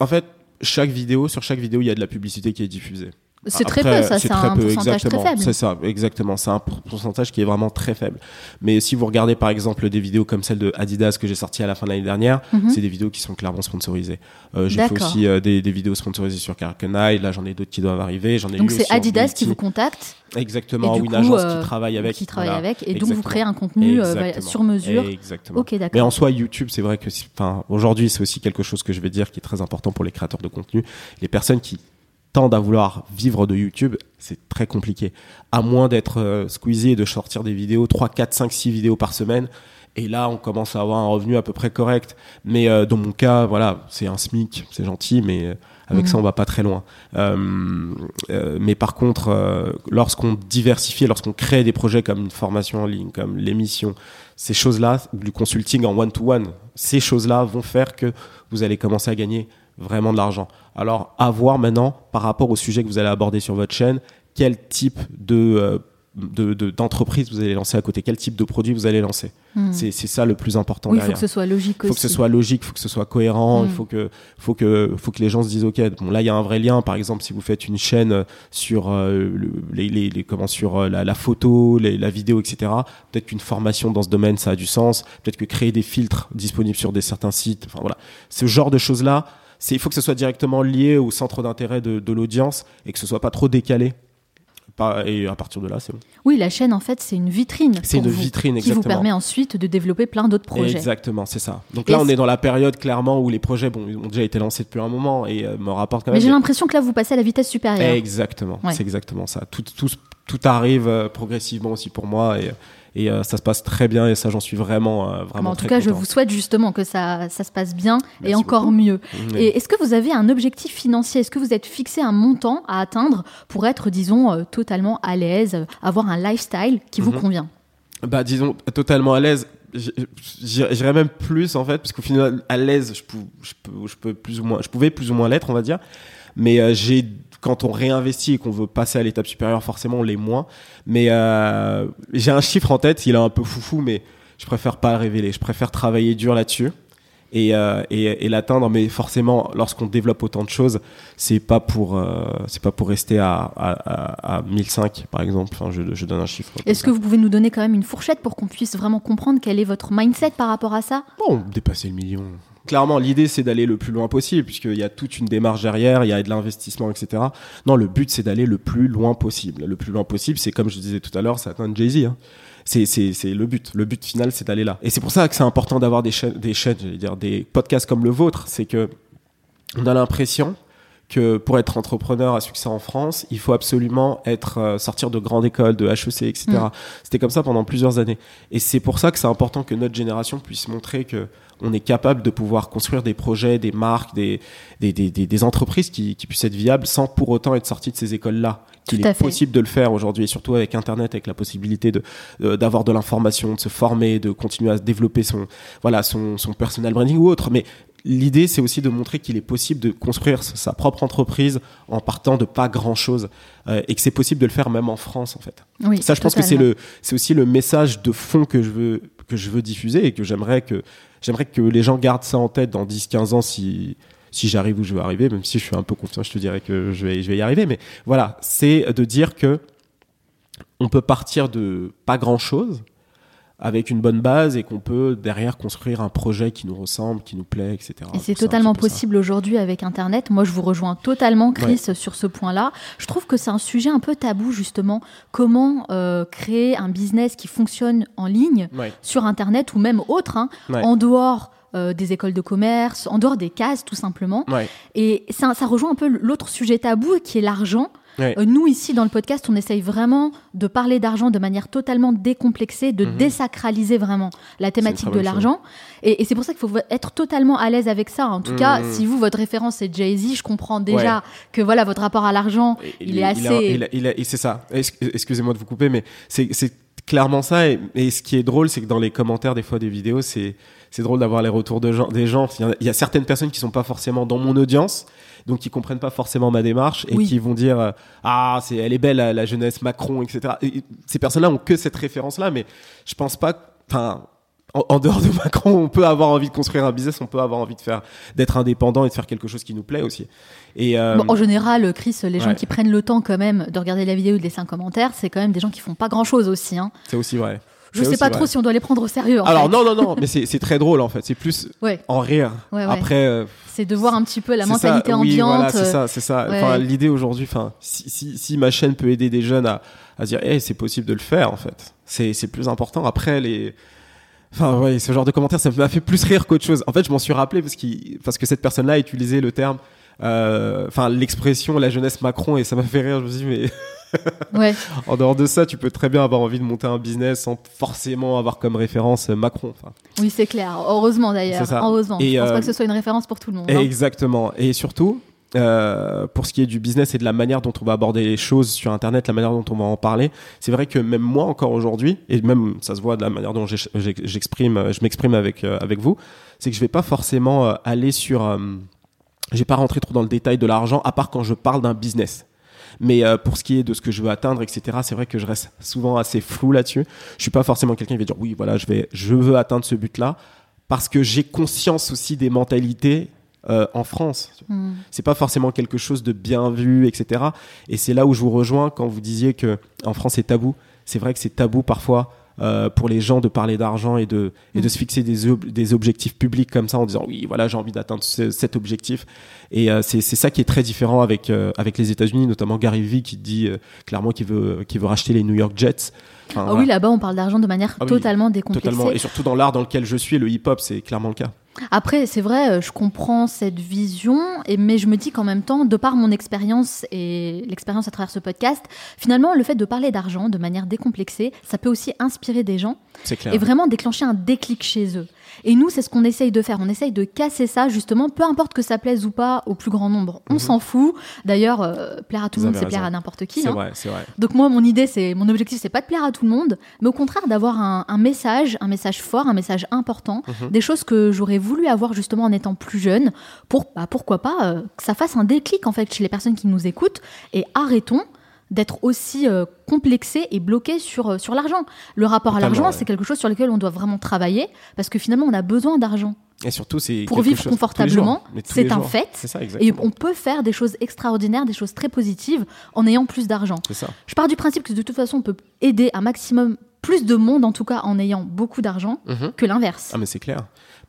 en fait chaque vidéo sur chaque vidéo il y a de la publicité qui est diffusée C'est très peu, ça. C'est très un peu, pourcentage très exactement. faible. C'est ça, exactement. C'est un pour- pourcentage qui est vraiment très faible. Mais si vous regardez par exemple des vidéos comme celle de Adidas que j'ai sortie à la fin de l'année dernière, Mhm. c'est des vidéos qui sont clairement sponsorisées. Euh, j'ai fait aussi euh, des, des vidéos sponsorisées sur Carcanine. Là, j'en ai d'autres qui doivent arriver. J'en ai Donc c'est Adidas qui vous contacte, Exactement, ou une coup, agence euh, qui travaille avec. qui travaille Voilà. avec, et donc vous créez un contenu euh, sur mesure. Exactement. Ok, Mais d'accord. en soi, YouTube, c'est vrai que, enfin, aujourd'hui, c'est aussi quelque chose que je vais dire qui est très important pour les créateurs de contenu. Les personnes qui tendent à vouloir vivre de YouTube, c'est très compliqué. À moins d'être euh, squeezy et de sortir des vidéos, 3, 4, 5, 6 vidéos par semaine. Et là, on commence à avoir un revenu à peu près correct. Mais euh, dans mon cas, voilà, c'est un SMIC, c'est gentil, mais euh, avec Mhm. ça, on va pas très loin. Euh, euh, mais par contre, euh, lorsqu'on diversifie, lorsqu'on crée des projets comme une formation en ligne, comme l'émission, ces choses-là, ou du consulting en one-to-one, ces choses-là vont faire que vous allez commencer à gagner vraiment de l'argent. Alors, à voir maintenant, par rapport au sujet que vous allez aborder sur votre chaîne, quel type de, euh, d'entreprise vous allez lancer à côté, quel type de produit vous allez lancer? Hmm. C'est ça le plus important. Oui, il faut que ce soit logique Il faut que ce soit logique, il faut que ce soit cohérent, il hmm. faut que, faut, que, faut que les gens se disent ok, bon là il y a un vrai lien. Par exemple, si vous faites une chaîne sur, euh, les, les, comment, sur euh, la, photo, la vidéo, etc., peut-être qu'une formation dans ce domaine ça a du sens. Peut-être que créer des filtres disponibles sur des certains sites. Enfin voilà, ce genre de choses là. Il faut que ce soit directement lié au centre d'intérêt de, de l'audience et que ce soit pas trop décalé et à partir de là, c'est bon. Oui, la chaîne, en fait, c'est une vitrine. C'est une vitrine, exactement. Qui vous permet ensuite de développer plein d'autres projets. Exactement, c'est ça. Donc là, on est dans la période, clairement, où les projets bon, ont déjà été lancés depuis un moment et euh, me rapportent quand même. Mais j'ai l'impression que là, vous passez à la vitesse supérieure. Exactement, c'est exactement ça. Tout, tout, tout arrive euh, progressivement aussi pour moi et et euh, ça se passe très bien et ça j'en suis vraiment euh, vraiment en tout cas je vous souhaite justement que ça, ça se passe bien et encore mieux. Et est-ce que vous avez un objectif financier? Est-ce que vous êtes fixé un montant à atteindre pour être disons euh, totalement à l'aise avoir un lifestyle qui vous mhm. convient? Bah disons totalement à l'aise. J'irais même plus en fait parce qu'au final à l'aise je, je, peux, je peux plus ou moins je pouvais plus ou moins l'être on va dire. Mais j'ai quand on réinvestit et qu'on veut passer à l'étape supérieure, forcément, on l'est moins. Mais euh, j'ai un chiffre en tête, il est un peu foufou, mais je préfère pas le révéler. Je préfère travailler dur là-dessus. Et, euh, et, et l'atteindre mais forcément lorsqu'on développe autant de choses c'est pas pour euh, c'est pas pour rester à, à, à, 1005 par exemple enfin je, je donne un chiffre est-ce que vous pouvez nous donner quand même une fourchette pour qu'on puisse vraiment comprendre quel est votre mindset par rapport à ça? Bon dépasser le million clairement, l'idée, c'est d'aller le plus loin possible, puisqu'il y a toute une démarche derrière, il y a de l'investissement, etc. Non, le but, c'est d'aller le plus loin possible. Le plus loin possible, c'est comme je disais tout à l'heure, c'est atteindre Jay-Z. Hein. C'est, c'est, c'est le but. Le but final, c'est d'aller là. Et c'est pour ça que c'est important d'avoir des chaînes, des chaînes, j'allais dire, des podcasts comme le vôtre. C'est que on a l'impression que pour être entrepreneur à succès en France, il faut absolument être euh, sortir de grande école, de HEC, etc. Mm. C'était comme ça pendant plusieurs années. Et c'est pour ça que c'est important que notre génération puisse montrer que on est capable de pouvoir construire des projets, des marques, des, des, des, des entreprises qui, qui, puissent être viables sans pour autant être sortis de ces écoles-là. Qu'il est possible de le faire aujourd'hui, et surtout avec Internet, avec la possibilité de d'avoir de l'information, de se former, de continuer à développer son voilà son, son personal branding ou autre. Mais l'idée, c'est aussi de montrer qu'il est possible de construire sa propre entreprise en partant de pas grand chose euh, et que c'est possible de le faire même en France en fait. Oui, ça, je pense que c'est le c'est aussi le message de fond que je veux que je veux diffuser et que j'aimerais que j'aimerais que les gens gardent ça en tête dans 10-15 ans si, si j'arrive où je veux arriver, même si je suis un peu confiant, je te dirais que je vais, je vais y arriver. Mais voilà, c'est de dire que on peut partir de pas grand chose avec une bonne base et qu'on peut derrière construire un projet qui nous ressemble, qui nous plaît, etc. Et c'est totalement possible aujourd'hui avec Internet. Moi, je vous rejoins totalement, Chris, sur ce point-là. Je trouve que c'est un sujet un peu tabou, justement. Comment euh, créer un business qui fonctionne en ligne, sur Internet ou même autre, hein, en dehors euh, des écoles de commerce, en dehors des cases, tout simplement. Et ça, ça rejoint un peu l'autre sujet tabou qui est l'argent. Euh, nous, ici, dans le podcast, on essaye vraiment de parler d'argent de manière totalement décomplexée, de mhm. désacraliser vraiment la thématique de l'argent. Et, c'est pour ça qu'il faut être totalement à l'aise avec ça. En tout cas, mhm. si vous, votre référence est Jay-Z, je comprends déjà que voilà, votre rapport à l'argent, il, est assez. Il c'est ça. Excusez-moi de vous couper, mais c'est clairement ça. Et, ce qui est drôle, c'est que dans les commentaires des fois des vidéos, c'est drôle d'avoir les retours de gens, des gens. Il y, a, certaines personnes qui sont pas forcément dans mon audience, donc qui comprennent pas forcément ma démarche et qui vont dire euh, ah c'est elle est belle la, jeunesse Macron etc. ces personnes-là ont que cette référence-là, mais je pense pas. Enfin, en, dehors de Macron, on peut avoir envie de construire un business, on peut avoir envie de faire, d'être indépendant et de faire quelque chose qui nous plaît aussi. Et euh, en général, Chris, les gens qui prennent le temps quand même de regarder la vidéo et de laisser un commentaire, c'est quand même des gens qui font pas grand chose aussi. Hein. C'est aussi vrai. Je sais pas trop si on doit les prendre au sérieux. Alors non non non, mais c'est très drôle en fait. C'est plus en rire. Après. Euh, c'est de voir un petit peu la mentalité ambiante. Voilà, c'est ça, c'est ça. Enfin, l'idée aujourd'hui, enfin, si, si, si, ma chaîne peut aider des jeunes à, à dire, hey, c'est possible de le faire en fait. C'est plus important. Après les Enfin, ouais, ce genre de commentaires, ça m'a fait plus rire qu'autre chose. En fait, je m'en suis rappelé parce, parce que cette personne-là a utilisé le terme, euh, enfin, l'expression la jeunesse Macron et ça m'a fait rire. Je me suis dit, mais Ouais. en dehors de ça, tu peux très bien avoir envie de monter un business sans forcément avoir comme référence Macron. Oui, c'est clair. Heureusement d'ailleurs. Heureusement. Et Je pense pas euh, que ce soit une référence pour tout le monde. Hein. Exactement. Et surtout, euh, pour ce qui est du business et de la manière dont on va aborder les choses sur Internet, la manière dont on va en parler, c'est vrai que même moi encore aujourd'hui, et même ça se voit de la manière dont j'exprime, je m'exprime avec euh, avec vous, c'est que je vais pas forcément aller sur, je vais pas rentrer trop dans le détail de l'argent, à part quand je parle d'un business. Mais euh, pour ce qui est de ce que je veux atteindre, etc., c'est vrai que je reste souvent assez flou là-dessus. Je suis pas forcément quelqu'un qui va dire oui, voilà, je vais, je veux atteindre ce but-là, parce que j'ai conscience aussi des mentalités euh, en France. Mm. C'est pas forcément quelque chose de bien vu, etc. Et c'est là où je vous rejoins quand vous disiez que en France c'est tabou. C'est vrai que c'est tabou parfois euh, pour les gens de parler d'argent et de et de se fixer des, ob- des objectifs publics comme ça en disant oui voilà j'ai envie d'atteindre ce- cet objectif. Et euh, c'est c'est ça qui est très différent avec euh, avec les États-Unis, notamment Gary Vee qui dit euh, clairement qu'il veut qu'il veut racheter les New York Jets. Enfin, Ah voilà. oui, là-bas, on parle d'argent de manière Ah oui, totalement décomplexée. Totalement. Et surtout dans l'art dans lequel je suis, le hip-hop, c'est clairement le cas. Après, c'est vrai, euh, je comprends cette vision, et, mais je me dis qu'en même temps, de par mon expérience et l'expérience à travers ce podcast, finalement, le fait de parler d'argent de manière décomplexée, ça peut aussi inspirer des gens clair. et vraiment déclencher un déclic chez eux. Et nous, c'est ce qu'on essaye de faire. On essaye de casser ça, justement, peu importe que ça plaise ou pas au plus grand nombre. On Mhm. s'en fout. D'ailleurs, euh, plaire à tout le monde, c'est plaire à n'importe qui. C'est hein. vrai, c'est vrai. Donc moi, mon idée, c'est mon objectif, c'est pas de plaire à tout le monde, mais au contraire d'avoir un, un message, un message fort, un message important, Mhm. des choses que j'aurais voulu avoir justement en étant plus jeune, pour bah, pourquoi pas euh, que ça fasse un déclic en fait chez les personnes qui nous écoutent et arrêtons d'être aussi euh, complexés et bloqués sur, euh, sur l'argent. Le rapport à l'argent, ouais. c'est quelque chose sur lequel on doit vraiment travailler parce que finalement, on a besoin d'argent. Et surtout, c'est Pour vivre chose- confortablement, c'est un jours. fait. Ça, Et on peut faire des choses extraordinaires, des choses très positives en ayant plus d'argent. Je pars du principe que de toute façon, on peut aider un maximum, plus de monde en tout cas, en ayant beaucoup d'argent, Mhm. que l'inverse. Ah mais c'est clair.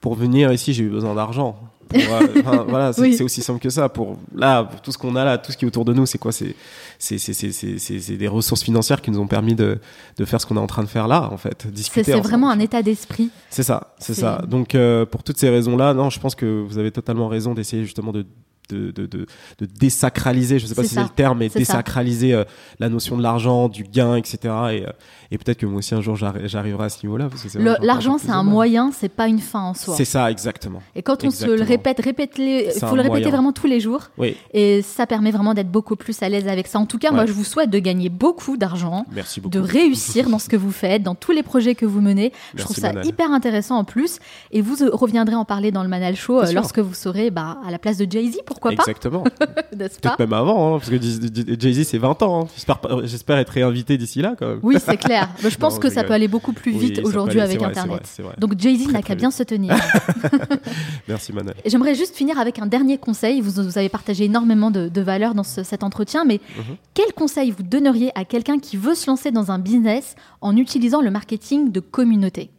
Pour venir ici, j'ai eu besoin d'argent. Euh, enfin, voilà, c'est Oui. aussi simple que ça. Pour là, pour tout ce qu'on a là, tout ce qui est autour de nous, c'est quoi? C'est c'est c'est c'est c'est c'est- des ressources financières qui nous ont permis de de faire ce qu'on est en train de faire là, en fait, C'est discuter. c'est ensemble. vraiment un état d'esprit. C'est ça, c'est C'est- ça. Donc euh, pour toutes ces raisons-là, non, je pense que vous avez totalement raison d'essayer justement de de, de, de, de désacraliser, je sais pas si c'est le terme, mais désacraliser euh, la notion de l'argent, du gain, etc. Et, euh, et peut-être que moi aussi un jour j'arri- j'arriverai à ce niveau-là. L'argent, c'est un mal. moyen, c'est pas une fin en soi. C'est ça, exactement. Et quand on se le répète, répète-le, C'est il faut le répéter moyen. vraiment tous les jours. Oui, Et ça permet vraiment d'être beaucoup plus à l'aise avec ça. En tout cas, moi, je vous souhaite de gagner beaucoup d'argent. de réussir dans ce que vous faites, dans tous les projets que vous menez. je trouve ça Manal. hyper intéressant en plus. Et vous euh, reviendrez en parler dans le Manal Show euh, lorsque vous serez bah, à la place de Jay-Z, pourquoi Exactement. pas, pas Peut-être même avant, hein, parce que Jay- Jay-Z c'est 20 ans. hein. J'espère, être réinvité d'ici là quand même. Oui, c'est clair. Mais je pense Non, que ça rigole. peut aller beaucoup plus vite aujourd'hui avec c'est Internet. vrai, c'est vrai. Donc Jay-Z n'a qu'à bien se tenir. Merci Manal. Et J'aimerais juste finir avec un dernier conseil. Vous, vous avez partagé énormément de, de valeurs dans ce- cet entretien, mais Mhm. quel conseil vous donneriez à quelqu'un qui veut se lancer dans un business en utilisant le marketing de communauté?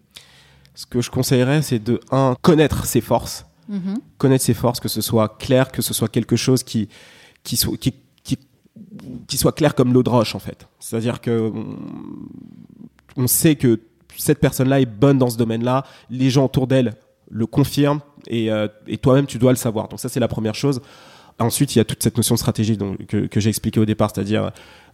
Ce que je conseillerais, c'est de un connaître ses forces, Mhm. connaître ses forces, que ce soit clair, que ce soit quelque chose qui qui soit clair comme l'eau de roche en fait. C'est-à-dire que on, on sait que cette personne-là est bonne dans ce domaine-là, les gens autour d'elle le confirment et, euh, et toi-même tu dois le savoir. Donc ça c'est la première chose. Ensuite, il y a toute cette notion de stratégie donc, que, que j'ai expliqué au départ, c'est-à-dire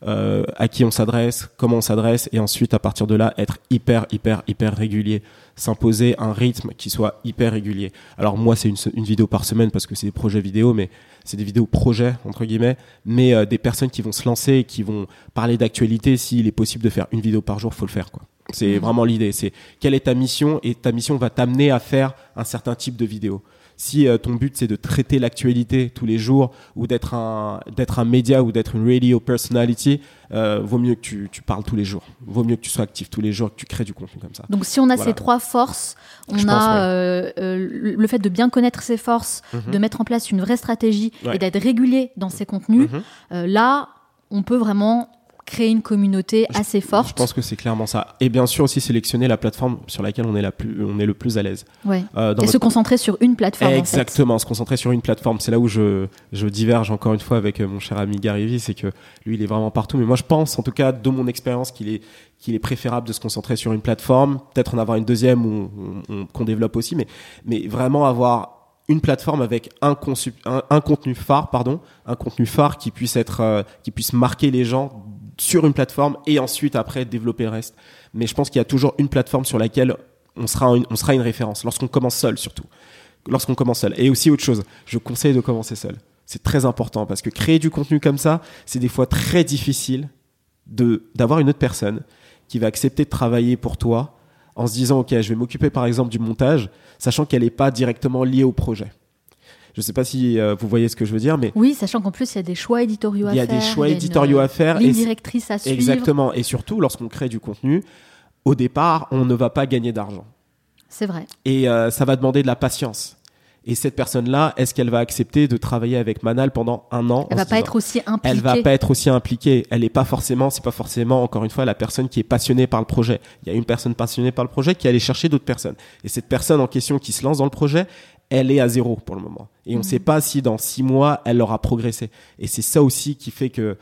euh, à qui on s'adresse, comment on s'adresse, et ensuite, à partir de là, être hyper, hyper, hyper régulier, s'imposer un rythme qui soit hyper régulier. Alors moi, c'est une, vidéo par semaine parce que c'est des projets vidéo, mais c'est des vidéos projets entre guillemets, mais euh, des personnes qui vont se lancer, et qui vont parler d'actualité. S'il est possible de faire une vidéo par jour, faut le faire, quoi. C'est Mhm. vraiment l'idée. C'est quelle est ta mission et ta mission va t'amener à faire un certain type de vidéo. Si euh, ton but c'est de traiter l'actualité tous les jours ou d'être un d'être un média ou d'être une radio personality, euh, vaut mieux que tu, tu parles tous les jours. Vaut mieux que tu sois actif tous les jours, que tu crées du contenu comme ça. Donc si on a Voilà. ces trois forces, on Je a pense, ouais. euh, le fait de bien connaître ses forces, Mhm. de mettre en place une vraie stratégie Ouais. et d'être régulier dans ses contenus, Mhm. là, on peut vraiment créer une communauté assez forte. Je pense que c'est clairement ça. Et bien sûr aussi sélectionner la plateforme sur laquelle on est la plus on est le plus à l'aise. Ouais. Euh, dans Et se concentrer sur une plateforme. en fait. Exactement, se concentrer sur une plateforme. C'est là où je, je diverge encore une fois avec euh, mon cher ami Gary Vee, c'est que lui, il est vraiment partout. Mais moi, je pense, en tout cas, de mon expérience, qu'il est, qu'il est préférable de se concentrer sur une plateforme, peut-être en avoir une deuxième on- qu'on développe aussi, mais, mais vraiment avoir une plateforme avec un, un, un contenu phare, pardon, un contenu phare qui puisse être, euh, qui puisse marquer les gens sur une plateforme et ensuite après développer le reste. Mais je pense qu'il y a toujours une plateforme sur laquelle on sera une, on sera une référence lorsqu'on commence seul surtout lorsqu'on commence seul. Et aussi autre chose, je conseille de commencer seul. C'est très important parce que créer du contenu comme ça, c'est des fois très difficile de d'avoir une autre personne qui va accepter de travailler pour toi en se disant ok, je vais m'occuper par exemple du montage, sachant qu'elle n'est pas directement liée au projet. Je ne sais pas si euh, vous voyez ce que je veux dire, mais Oui, sachant qu'en plus, il y a des choix éditoriaux à il y faire. a des choix éditoriaux euh, à faire. Ligne et directrice à suivre. Exactement. Et surtout, lorsqu'on crée du contenu, au départ, on ne va pas gagner d'argent. C'est vrai. Et euh, ça va demander de la patience. Et cette personne-là, est-ce qu'elle va accepter de travailler avec Manal pendant un an Elle va pas disant- être aussi impliquée. elle va pas être aussi impliquée. Elle est pas forcément, c'est pas forcément, encore une fois, la personne qui est passionnée par le projet. Il y a une personne passionnée par le projet qui allait chercher d'autres personnes. Et cette personne en question qui se lance dans le projet, elle est à zéro pour le moment. Et on ne Mhm. sait pas si dans six mois, elle aura progressé. Et c'est ça aussi qui fait que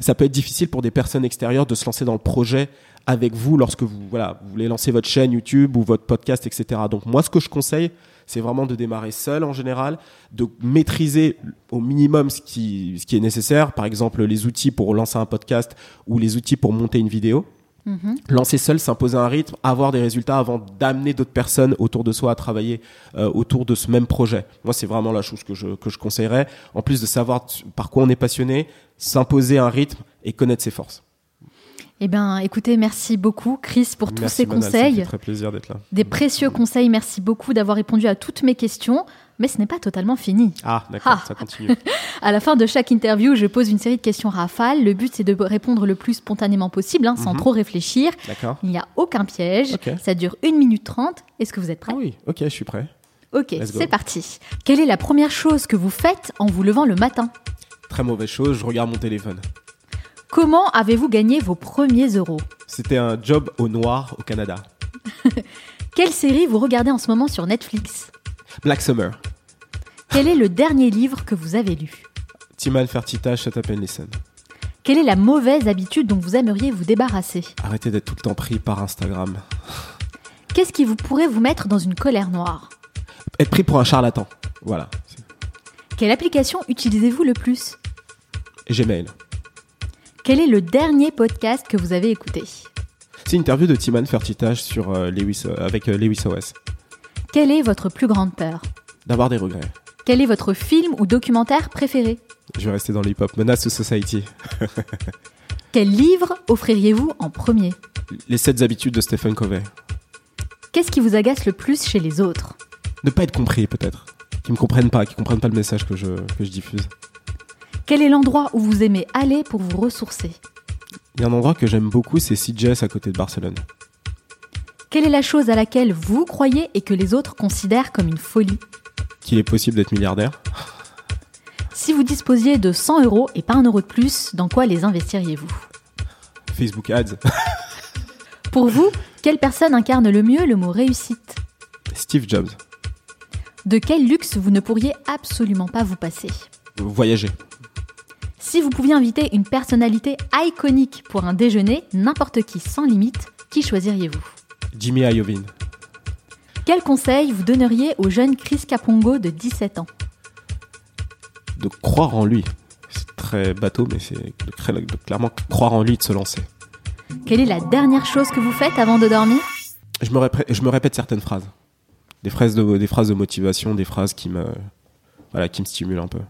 ça peut être difficile pour des personnes extérieures de se lancer dans le projet avec vous lorsque vous, voilà, vous voulez lancer votre chaîne YouTube ou votre podcast, etc. Donc moi, ce que je conseille, c'est vraiment de démarrer seul en général, de maîtriser au minimum ce qui, ce qui est nécessaire, par exemple les outils pour lancer un podcast ou les outils pour monter une vidéo. Mhm. Lancer seul, s'imposer un rythme, avoir des résultats avant d'amener d'autres personnes autour de soi à travailler euh, autour de ce même projet. Moi, c'est vraiment la chose que je, que je conseillerais. En plus de savoir par quoi on est passionné, s'imposer un rythme et connaître ses forces. Eh bien, écoutez, merci beaucoup, Chris, pour tous ces Manal, ça me conseils. fait très plaisir d'être là. Des précieux conseils. Merci beaucoup d'avoir répondu à toutes mes questions. Mais ce n'est pas totalement fini. Ah, d'accord, Ah. ça continue. À la fin de chaque interview, je pose une série de questions rafales. Le but, c'est de répondre le plus spontanément possible, hein, sans Mhm. trop réfléchir. D'accord. Il n'y a aucun piège. Ça dure 1 minute 30. Est-ce que vous êtes prêts? Ah oui, ok, je suis prêt. Ok, c'est parti. Quelle est la première chose que vous faites en vous levant le matin? Très mauvaise chose, je regarde mon téléphone. Comment avez-vous gagné vos premiers euros? C'était un job au noir au Canada. Quelle série vous regardez en ce moment sur Netflix? Black Summer. Quel est le dernier livre que vous avez lu? Timan Fertita, Shut Up and Listen. Quelle est la mauvaise habitude dont vous aimeriez vous débarrasser? Arrêtez d'être tout le temps pris par Instagram. Qu'est-ce qui vous pourrait vous mettre dans une colère noire? Être pris pour un charlatan. Voilà. Quelle application utilisez-vous le plus? Gmail. Quel est le dernier podcast que vous avez écouté? C'est une interview de Timan Fertita sur, euh, Lewis, euh, avec euh, Lewis OS. Quelle est votre plus grande peur D'avoir des regrets. Quel est votre film ou documentaire préféré Je vais rester dans le hip-hop. Menace to Society. Quel livre offririez-vous en premier Les 7 habitudes de Stephen Covey. Qu'est-ce qui vous agace le plus chez les autres Ne pas être compris, peut-être. Qui me comprennent pas, qui comprennent pas le message que je, que je diffuse. Quel est l'endroit où vous aimez aller pour vous ressourcer Il y a un endroit que j'aime beaucoup, c'est CJS à côté de Barcelone. Quelle est la chose à laquelle vous croyez et que les autres considèrent comme une folie Qu'il est possible d'être milliardaire. Si vous disposiez de 100 euros et pas un euro de plus, dans quoi les investiriez-vous Facebook Ads. Pour vous, quelle personne incarne le mieux le mot réussite Steve Jobs. De quel luxe vous ne pourriez absolument pas vous passer Voyager. Si vous pouviez inviter une personnalité iconique pour un déjeuner, n'importe qui sans limite, qui choisiriez-vous Jimmy Iovine. Quel conseil vous donneriez au jeune Chris Capongo de 17 ans? De croire en lui. C'est très bateau, mais c'est de, cré- de clairement croire en lui, de se lancer. Quelle est la dernière chose que vous faites avant de dormir? Je me, répète, je me répète certaines phrases. Des phrases, de, des phrases de motivation, des phrases qui me, voilà, qui me stimulent un peu.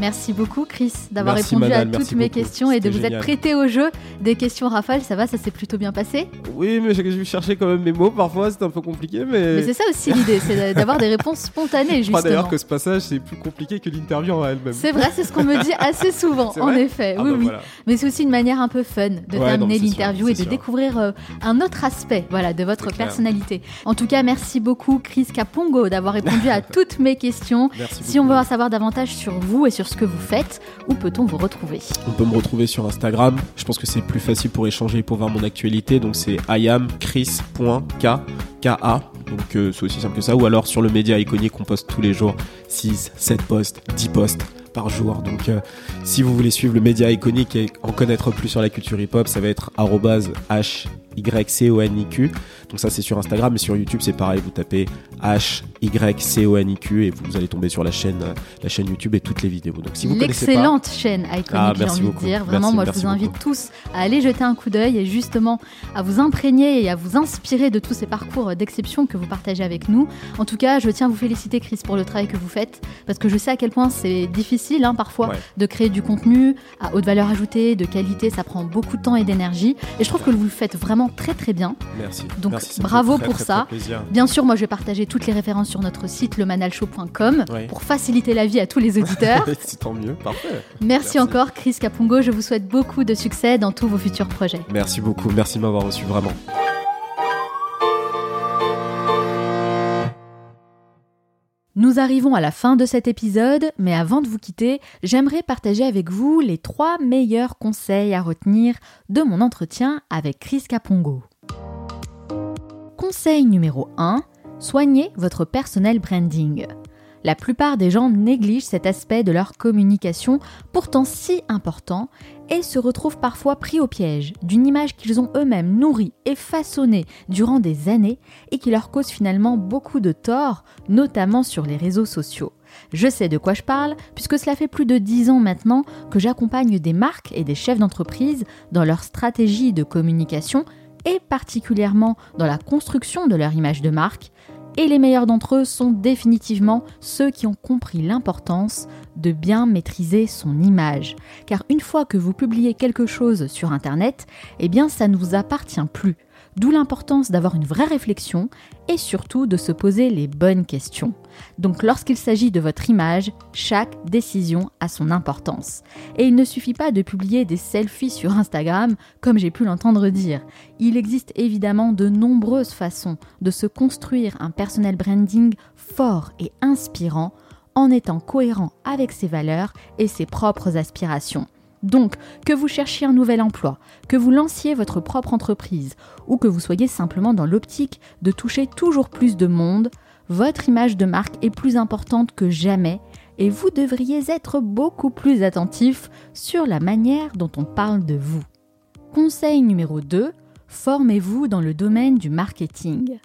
Merci beaucoup Chris d'avoir répondu à toutes mes beaucoup. questions et de vous être prêté au jeu des questions rafales. Ça va, ça s'est plutôt bien passé Oui, mais j'ai cherché quand même mes mots. Parfois, c'est un peu compliqué, mais. Mais c'est ça aussi l'idée, c'est d'avoir des réponses spontanées je crois d'ailleurs justement. que ce passage, c'est plus compliqué que l'interview en elle-même. C'est vrai, c'est ce qu'on me dit assez souvent, en effet. Ah oui, bah oui. voilà. Mais c'est aussi une manière un peu fun de Ouais, terminer l'interview et de sûr. découvrir euh, un autre aspect voilà, de votre personnalité. En tout cas, merci beaucoup Chris Capongo d'avoir répondu à toutes mes questions. Merci Si on veut en savoir davantage sur vous et sur ce que vous faites, où peut-on vous retrouver On peut me retrouver sur Instagram. Je pense que c'est plus facile pour échanger et pour voir mon actualité. Donc c'est iamchris.ka. Donc euh, c'est aussi simple que ça. Ou alors sur le média iconique, on poste tous les jours 6, 7 posts, 10 posts par jour. Donc euh, si vous voulez suivre le média iconique et en connaître plus sur la culture hip-hop, ça va être arrobase HYCONIQ. Donc ça c'est sur Instagram, mais sur YouTube c'est pareil, vous tapez HYCONIQ et vous allez tomber sur la chaîne, euh, la chaîne YouTube et toutes les vidéos. Donc si vous pas, L'excellente chaîne Iconic, Ah, j'ai merci envie beaucoup. de dire. Vraiment, Merci, moi, je vous invite beaucoup. tous à aller jeter un coup d'œil et justement à vous imprégner et à vous inspirer de tous ces parcours d'exception que vous partagez avec nous. En tout cas, je tiens à vous féliciter, Chris, pour le travail que vous faites parce que je sais à quel point c'est difficile, hein, parfois, Ouais. de créer du contenu à haute valeur ajoutée, de qualité. Ça prend beaucoup de temps et d'énergie. Et je trouve que vous le faites vraiment très, très bien. merci. Donc, Merci, ça me bravo très, pour très, ça. très. Bien sûr, moi, je vais partager toutes les références sur notre site lemanalshow.com pour faciliter la vie à tous les auditeurs. C'est tant mieux, parfait. Merci, Merci. encore Chris Capungo, je vous souhaite beaucoup de succès dans tous vos futurs projets. Merci beaucoup, merci de m'avoir reçu vraiment. Nous arrivons à la fin de cet épisode, mais avant de vous quitter, j'aimerais partager avec vous les trois meilleurs conseils à retenir de mon entretien avec Chris Capongo. Conseil numéro 1, soignez votre personnel branding. La plupart des gens négligent cet aspect de leur communication, pourtant si important, et se retrouvent parfois pris au piège d'une image qu'ils ont eux-mêmes nourrie et façonnée durant des années et qui leur cause finalement beaucoup de tort, notamment sur les réseaux sociaux. Je sais de quoi je parle, puisque cela fait plus de 10 ans maintenant que j'accompagne des marques et des chefs d'entreprise dans leur stratégie de communication et particulièrement dans la construction de leur image de marque. Et les meilleurs d'entre eux sont définitivement ceux qui ont compris l'importance de bien maîtriser son image. Car une fois que vous publiez quelque chose sur Internet, eh bien ça ne vous appartient plus. D'où l'importance d'avoir une vraie réflexion et surtout de se poser les bonnes questions. Donc lorsqu'il s'agit de votre image, chaque décision a son importance. Et il ne suffit pas de publier des selfies sur Instagram, comme j'ai pu l'entendre dire. Il existe évidemment de nombreuses façons de se construire un personnel branding fort et inspirant en étant cohérent avec ses valeurs et ses propres aspirations. Donc, que vous cherchiez un nouvel emploi, que vous lanciez votre propre entreprise ou que vous soyez simplement dans l'optique de toucher toujours plus de monde, votre image de marque est plus importante que jamais et vous devriez être beaucoup plus attentif sur la manière dont on parle de vous. Conseil numéro 2, formez-vous dans le domaine du marketing.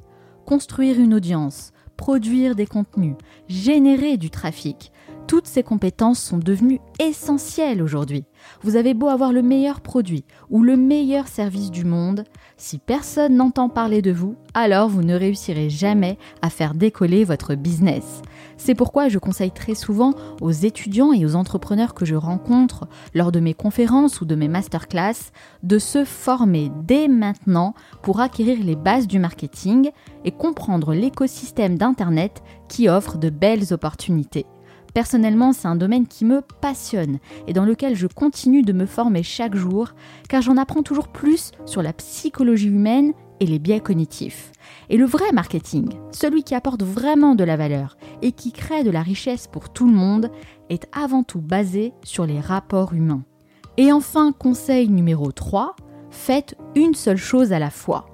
Construire une audience, produire des contenus, générer du trafic, toutes ces compétences sont devenues essentielles aujourd'hui. Vous avez beau avoir le meilleur produit ou le meilleur service du monde, si personne n'entend parler de vous, alors vous ne réussirez jamais à faire décoller votre business. C'est pourquoi je conseille très souvent aux étudiants et aux entrepreneurs que je rencontre lors de mes conférences ou de mes masterclass de se former dès maintenant pour acquérir les bases du marketing et comprendre l'écosystème d'Internet qui offre de belles opportunités. Personnellement, c'est un domaine qui me passionne et dans lequel je continue de me former chaque jour car j'en apprends toujours plus sur la psychologie humaine et les biais cognitifs. Et le vrai marketing, celui qui apporte vraiment de la valeur et qui crée de la richesse pour tout le monde, est avant tout basé sur les rapports humains. Et enfin, conseil numéro 3, faites une seule chose à la fois.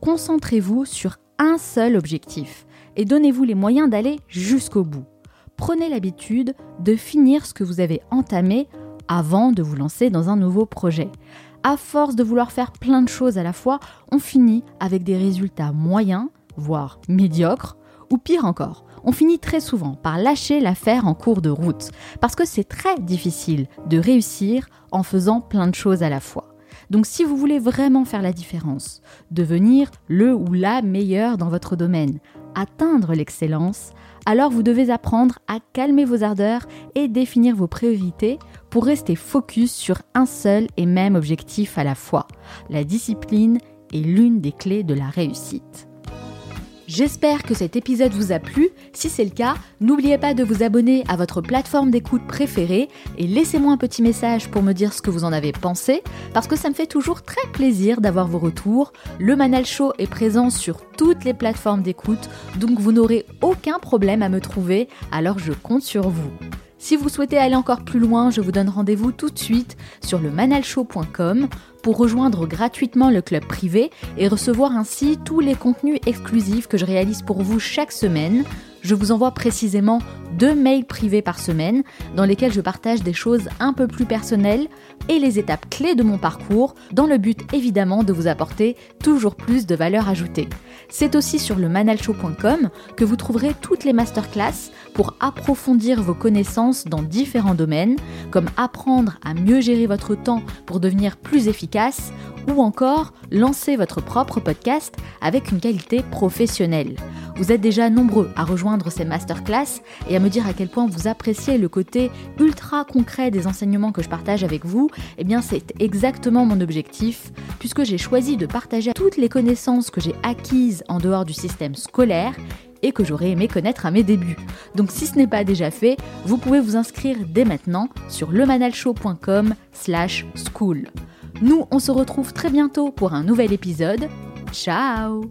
Concentrez-vous sur un seul objectif et donnez-vous les moyens d'aller jusqu'au bout prenez l'habitude de finir ce que vous avez entamé avant de vous lancer dans un nouveau projet. À force de vouloir faire plein de choses à la fois, on finit avec des résultats moyens, voire médiocres, ou pire encore, on finit très souvent par lâcher l'affaire en cours de route, parce que c'est très difficile de réussir en faisant plein de choses à la fois. Donc si vous voulez vraiment faire la différence, devenir le ou la meilleur dans votre domaine, atteindre l'excellence, alors vous devez apprendre à calmer vos ardeurs et définir vos priorités pour rester focus sur un seul et même objectif à la fois. La discipline est l'une des clés de la réussite. J'espère que cet épisode vous a plu. Si c'est le cas, n'oubliez pas de vous abonner à votre plateforme d'écoute préférée et laissez-moi un petit message pour me dire ce que vous en avez pensé, parce que ça me fait toujours très plaisir d'avoir vos retours. Le Manal Show est présent sur toutes les plateformes d'écoute, donc vous n'aurez aucun problème à me trouver, alors je compte sur vous. Si vous souhaitez aller encore plus loin, je vous donne rendez-vous tout de suite sur le manalshow.com pour rejoindre gratuitement le club privé et recevoir ainsi tous les contenus exclusifs que je réalise pour vous chaque semaine. Je vous envoie précisément deux mails privés par semaine dans lesquels je partage des choses un peu plus personnelles et les étapes clés de mon parcours dans le but évidemment de vous apporter toujours plus de valeur ajoutée. C'est aussi sur le manalshow.com que vous trouverez toutes les masterclass pour approfondir vos connaissances dans différents domaines, comme apprendre à mieux gérer votre temps pour devenir plus efficace, ou encore lancer votre propre podcast avec une qualité professionnelle. Vous êtes déjà nombreux à rejoindre ces masterclass et à me dire à quel point vous appréciez le côté ultra concret des enseignements que je partage avec vous. Eh bien, c'est exactement mon objectif, puisque j'ai choisi de partager toutes les connaissances que j'ai acquises en dehors du système scolaire et que j'aurais aimé connaître à mes débuts. Donc si ce n'est pas déjà fait, vous pouvez vous inscrire dès maintenant sur lemanalshow.com slash school. Nous, on se retrouve très bientôt pour un nouvel épisode. Ciao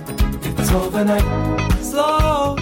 overnight. Slow